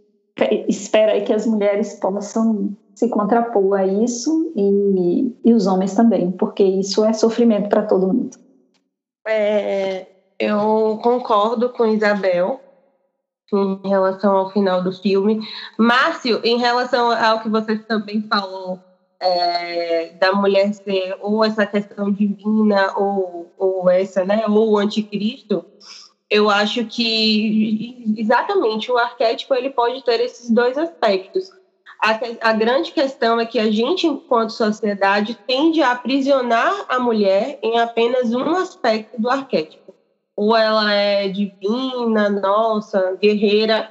espera aí que as mulheres possam se contrapor a isso e, e os homens também, porque isso é sofrimento para todo mundo. É, eu concordo com Isabel em relação ao final do filme. Márcio, em relação ao que você também falou é, da mulher ser ou essa questão divina ou, ou essa, né, ou o anticristo, eu acho que exatamente o arquétipo ele pode ter esses dois aspectos. A, a, grande questão é que a gente, enquanto sociedade, tende a aprisionar a mulher em apenas um aspecto do arquétipo. Ou ela é divina, nossa, guerreira,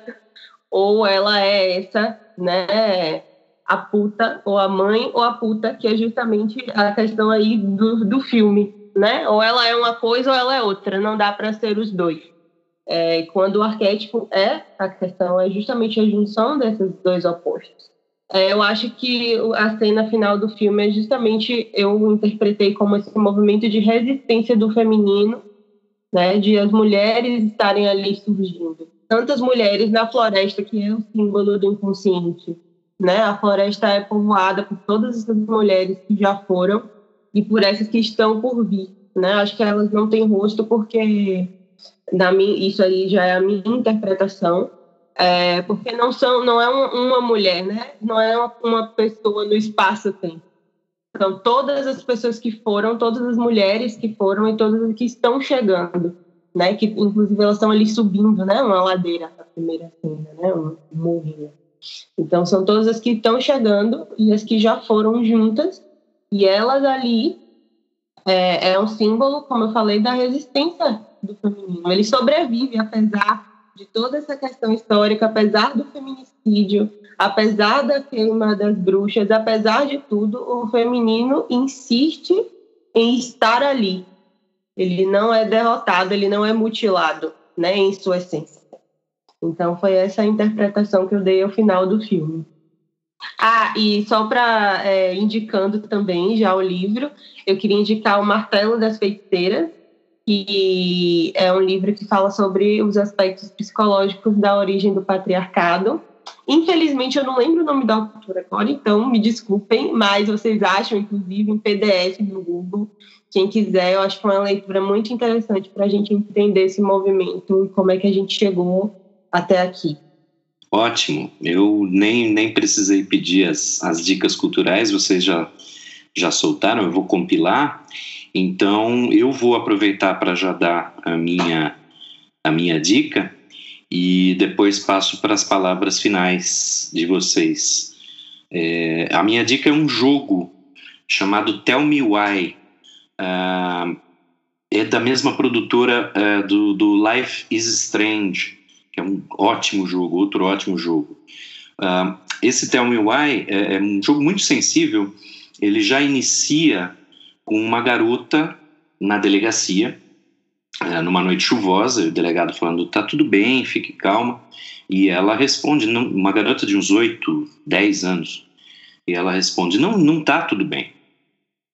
ou ela é essa, né, a puta, ou a mãe, ou a puta, que é justamente a questão aí do, do filme, né? Ou ela é uma coisa ou ela é outra, não dá para ser os dois. É, quando o arquétipo é, a questão é justamente a junção desses dois opostos. É, eu acho que a cena final do filme é justamente, eu interpretei como esse movimento de resistência do feminino, né, de as mulheres estarem ali surgindo. Tantas mulheres na floresta, que é o símbolo do inconsciente, né? A floresta é povoada por todas essas mulheres que já foram e por essas que estão por vir, né? Acho que elas não têm rosto porque na isso aí já é a minha interpretação, é, porque não são, não é uma, uma mulher, né? Não é uma, uma pessoa no espaço-tempo. São todas as pessoas que foram, todas as mulheres que foram e todas as que estão chegando, né? Que inclusive elas estão ali subindo, né? Uma ladeira, a primeira cena, né? Um morrinho. Então, são todas as que estão chegando e as que já foram juntas, e elas ali é, é um símbolo, como eu falei, da resistência do feminino. Ele sobrevive, apesar de toda essa questão histórica, apesar do feminicídio, apesar da queima das bruxas, apesar de tudo, o feminino insiste em estar ali. Ele não é derrotado, ele não é mutilado, né, em sua essência. Então foi essa a interpretação que eu dei ao final do filme. Ah, e só para é, indicando também já o livro, eu queria indicar o Martelo das Feiticeiras, que é um livro que fala sobre os aspectos psicológicos da origem do patriarcado. Infelizmente, eu não lembro o nome da autora agora, então me desculpem, mas vocês acham, inclusive, em PDF no Google. Quem quiser, eu acho que é uma leitura muito interessante para a gente entender esse movimento e como é que a gente chegou até aqui. Ótimo. Eu nem, nem precisei pedir as, as dicas culturais, vocês já, já soltaram, eu vou compilar. Então, eu vou aproveitar para já dar a minha, a minha dica e depois passo para as palavras finais de vocês. É, a minha dica é um jogo chamado Tell Me Why. Uh, é da mesma produtora uh, do, do Life is Strange que é um ótimo jogo, outro ótimo jogo. Uh, esse Tell Me Why é, é, um jogo muito sensível. Ele já inicia com uma garota na delegacia, uh, numa noite chuvosa, o delegado falando: tá tudo bem, fique calma. E ela responde, uma garota de uns 8, 10 anos, e ela responde: não, não tá tudo bem.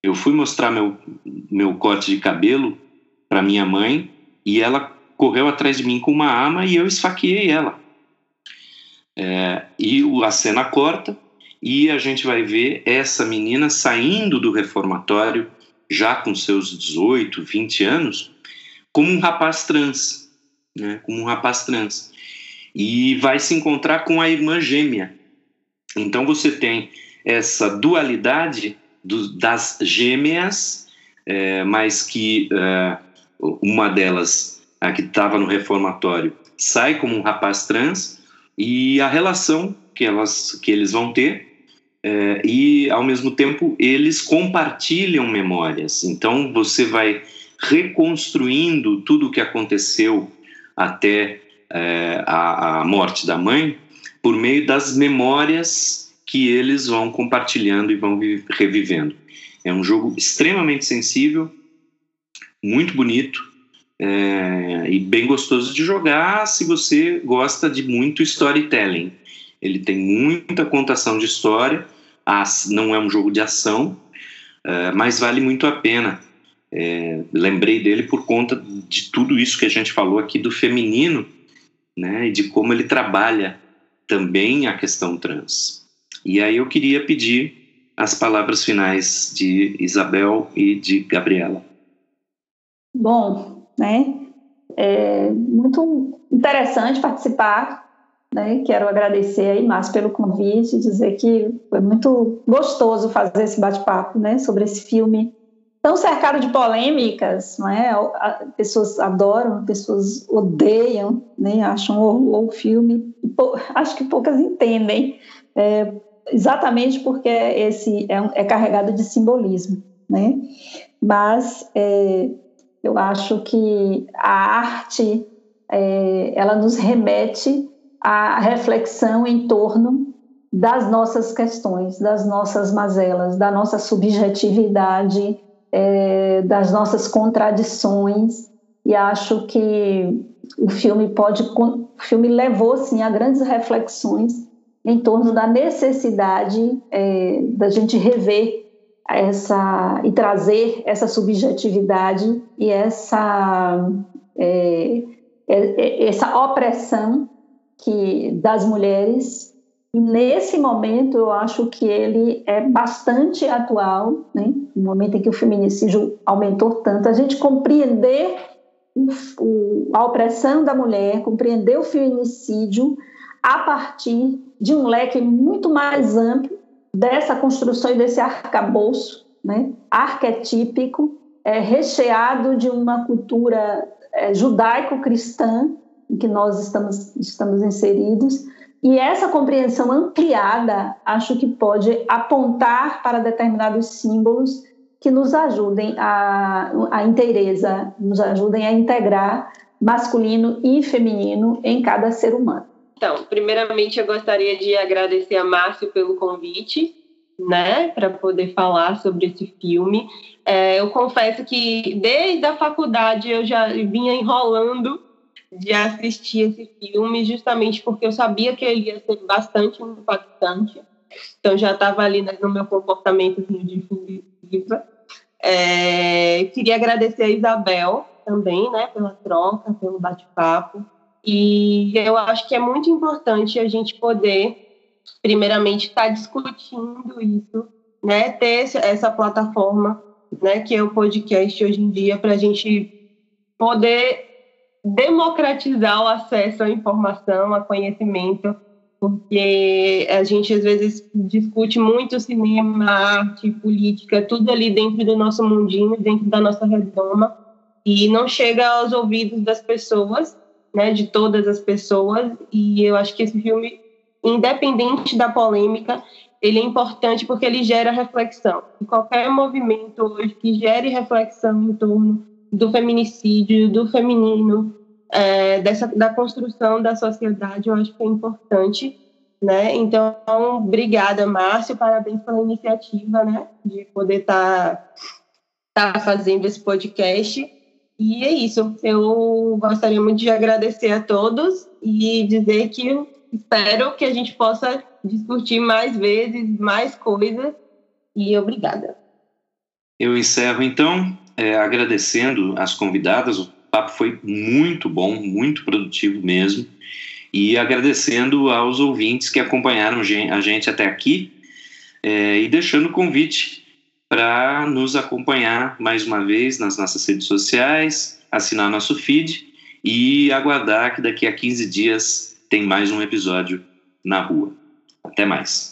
Eu fui mostrar meu, meu corte de cabelo para minha mãe e ela correu atrás de mim com uma arma e eu esfaqueei ela. É, e a cena corta e a gente vai ver essa menina saindo do reformatório já com seus 18, 20 anos, como um rapaz trans, né? Como um rapaz trans. E vai se encontrar com a irmã gêmea. Então você tem essa dualidade do, das gêmeas, é, mas que é, uma delas, a que estava no reformatório, sai como um rapaz trans e a relação que elas que eles vão ter é, e ao mesmo tempo eles compartilham memórias. Então você vai reconstruindo tudo o que aconteceu até é, a, a morte da mãe por meio das memórias que eles vão compartilhando e vão revivendo. É um jogo extremamente sensível, muito bonito é, e bem gostoso de jogar se você gosta de muito storytelling. Ele tem muita contação de história, não é um jogo de ação, é, mas vale muito a pena. É, lembrei dele por conta de tudo isso que a gente falou aqui do feminino, né, e de como ele trabalha também a questão trans. E aí eu queria pedir as palavras finais de Isabel e de Gabriela. Bom, né? É muito interessante participar. Né? Quero agradecer aí, Márcio, pelo convite, dizer que foi muito gostoso fazer esse bate-papo né, sobre esse filme tão cercado de polêmicas, né? Pessoas adoram, pessoas odeiam, né? Acham o, filme. Acho que poucas entendem, é, exatamente porque esse é, é, carregado de simbolismo, né? Mas é, eu acho que a arte é, ela nos remete à reflexão em torno das nossas questões, das nossas mazelas, da nossa subjetividade, é, das nossas contradições. E acho que o filme pode, o filme levou sim a grandes reflexões em torno da necessidade é, da gente rever essa e trazer essa subjetividade e essa é, é, é, essa opressão que das mulheres nesse momento eu acho que ele é bastante atual né? no momento em que o feminicídio aumentou tanto a gente compreender o, a opressão da mulher compreender o feminicídio a partir de um leque muito mais amplo dessa construção e desse arcabouço né, arquetípico, é, recheado de uma cultura é, judaico-cristã em que nós estamos, estamos inseridos. E essa compreensão ampliada, acho que pode apontar para determinados símbolos que nos ajudem a, a inteireza, nos ajudem a integrar masculino e feminino em cada ser humano. Então, primeiramente eu gostaria de agradecer a Márcio pelo convite, né, para poder falar sobre esse filme. É, eu confesso que desde a faculdade eu já vinha enrolando de assistir esse filme, justamente porque eu sabia que ele ia ser bastante impactante. Então já estava ali no meu comportamento de fugitiva. É, queria agradecer a Isabel também, né, pela troca, pelo bate-papo. E eu acho que é muito importante a gente poder, primeiramente, estar tá discutindo isso, né? Ter essa plataforma, né? Que é o podcast hoje em dia, para a gente poder democratizar o acesso à informação, a conhecimento, porque a gente às vezes discute muito cinema, arte, política, tudo ali dentro do nosso mundinho, dentro da nossa redoma, e não chega aos ouvidos das pessoas né, de todas as pessoas. E eu acho que esse filme, independente da polêmica, ele é importante porque ele gera reflexão. E qualquer movimento hoje que gere reflexão em torno do feminicídio, do feminino, é, dessa, da construção da sociedade, eu acho que é importante. Né? Então, obrigada, Márcio, parabéns pela iniciativa né, de poder estar tá, tá fazendo esse podcast. E é isso. Eu gostaria muito de agradecer a todos e dizer que espero que a gente possa discutir mais vezes, mais coisas. E obrigada. Eu encerro então é, agradecendo as convidadas. O papo foi muito bom, muito produtivo mesmo. E agradecendo aos ouvintes que acompanharam a gente até aqui é, e deixando o convite para nos acompanhar mais uma vez nas nossas redes sociais, assinar nosso feed e aguardar que daqui a 15 dias tem mais um episódio na rua. Até mais.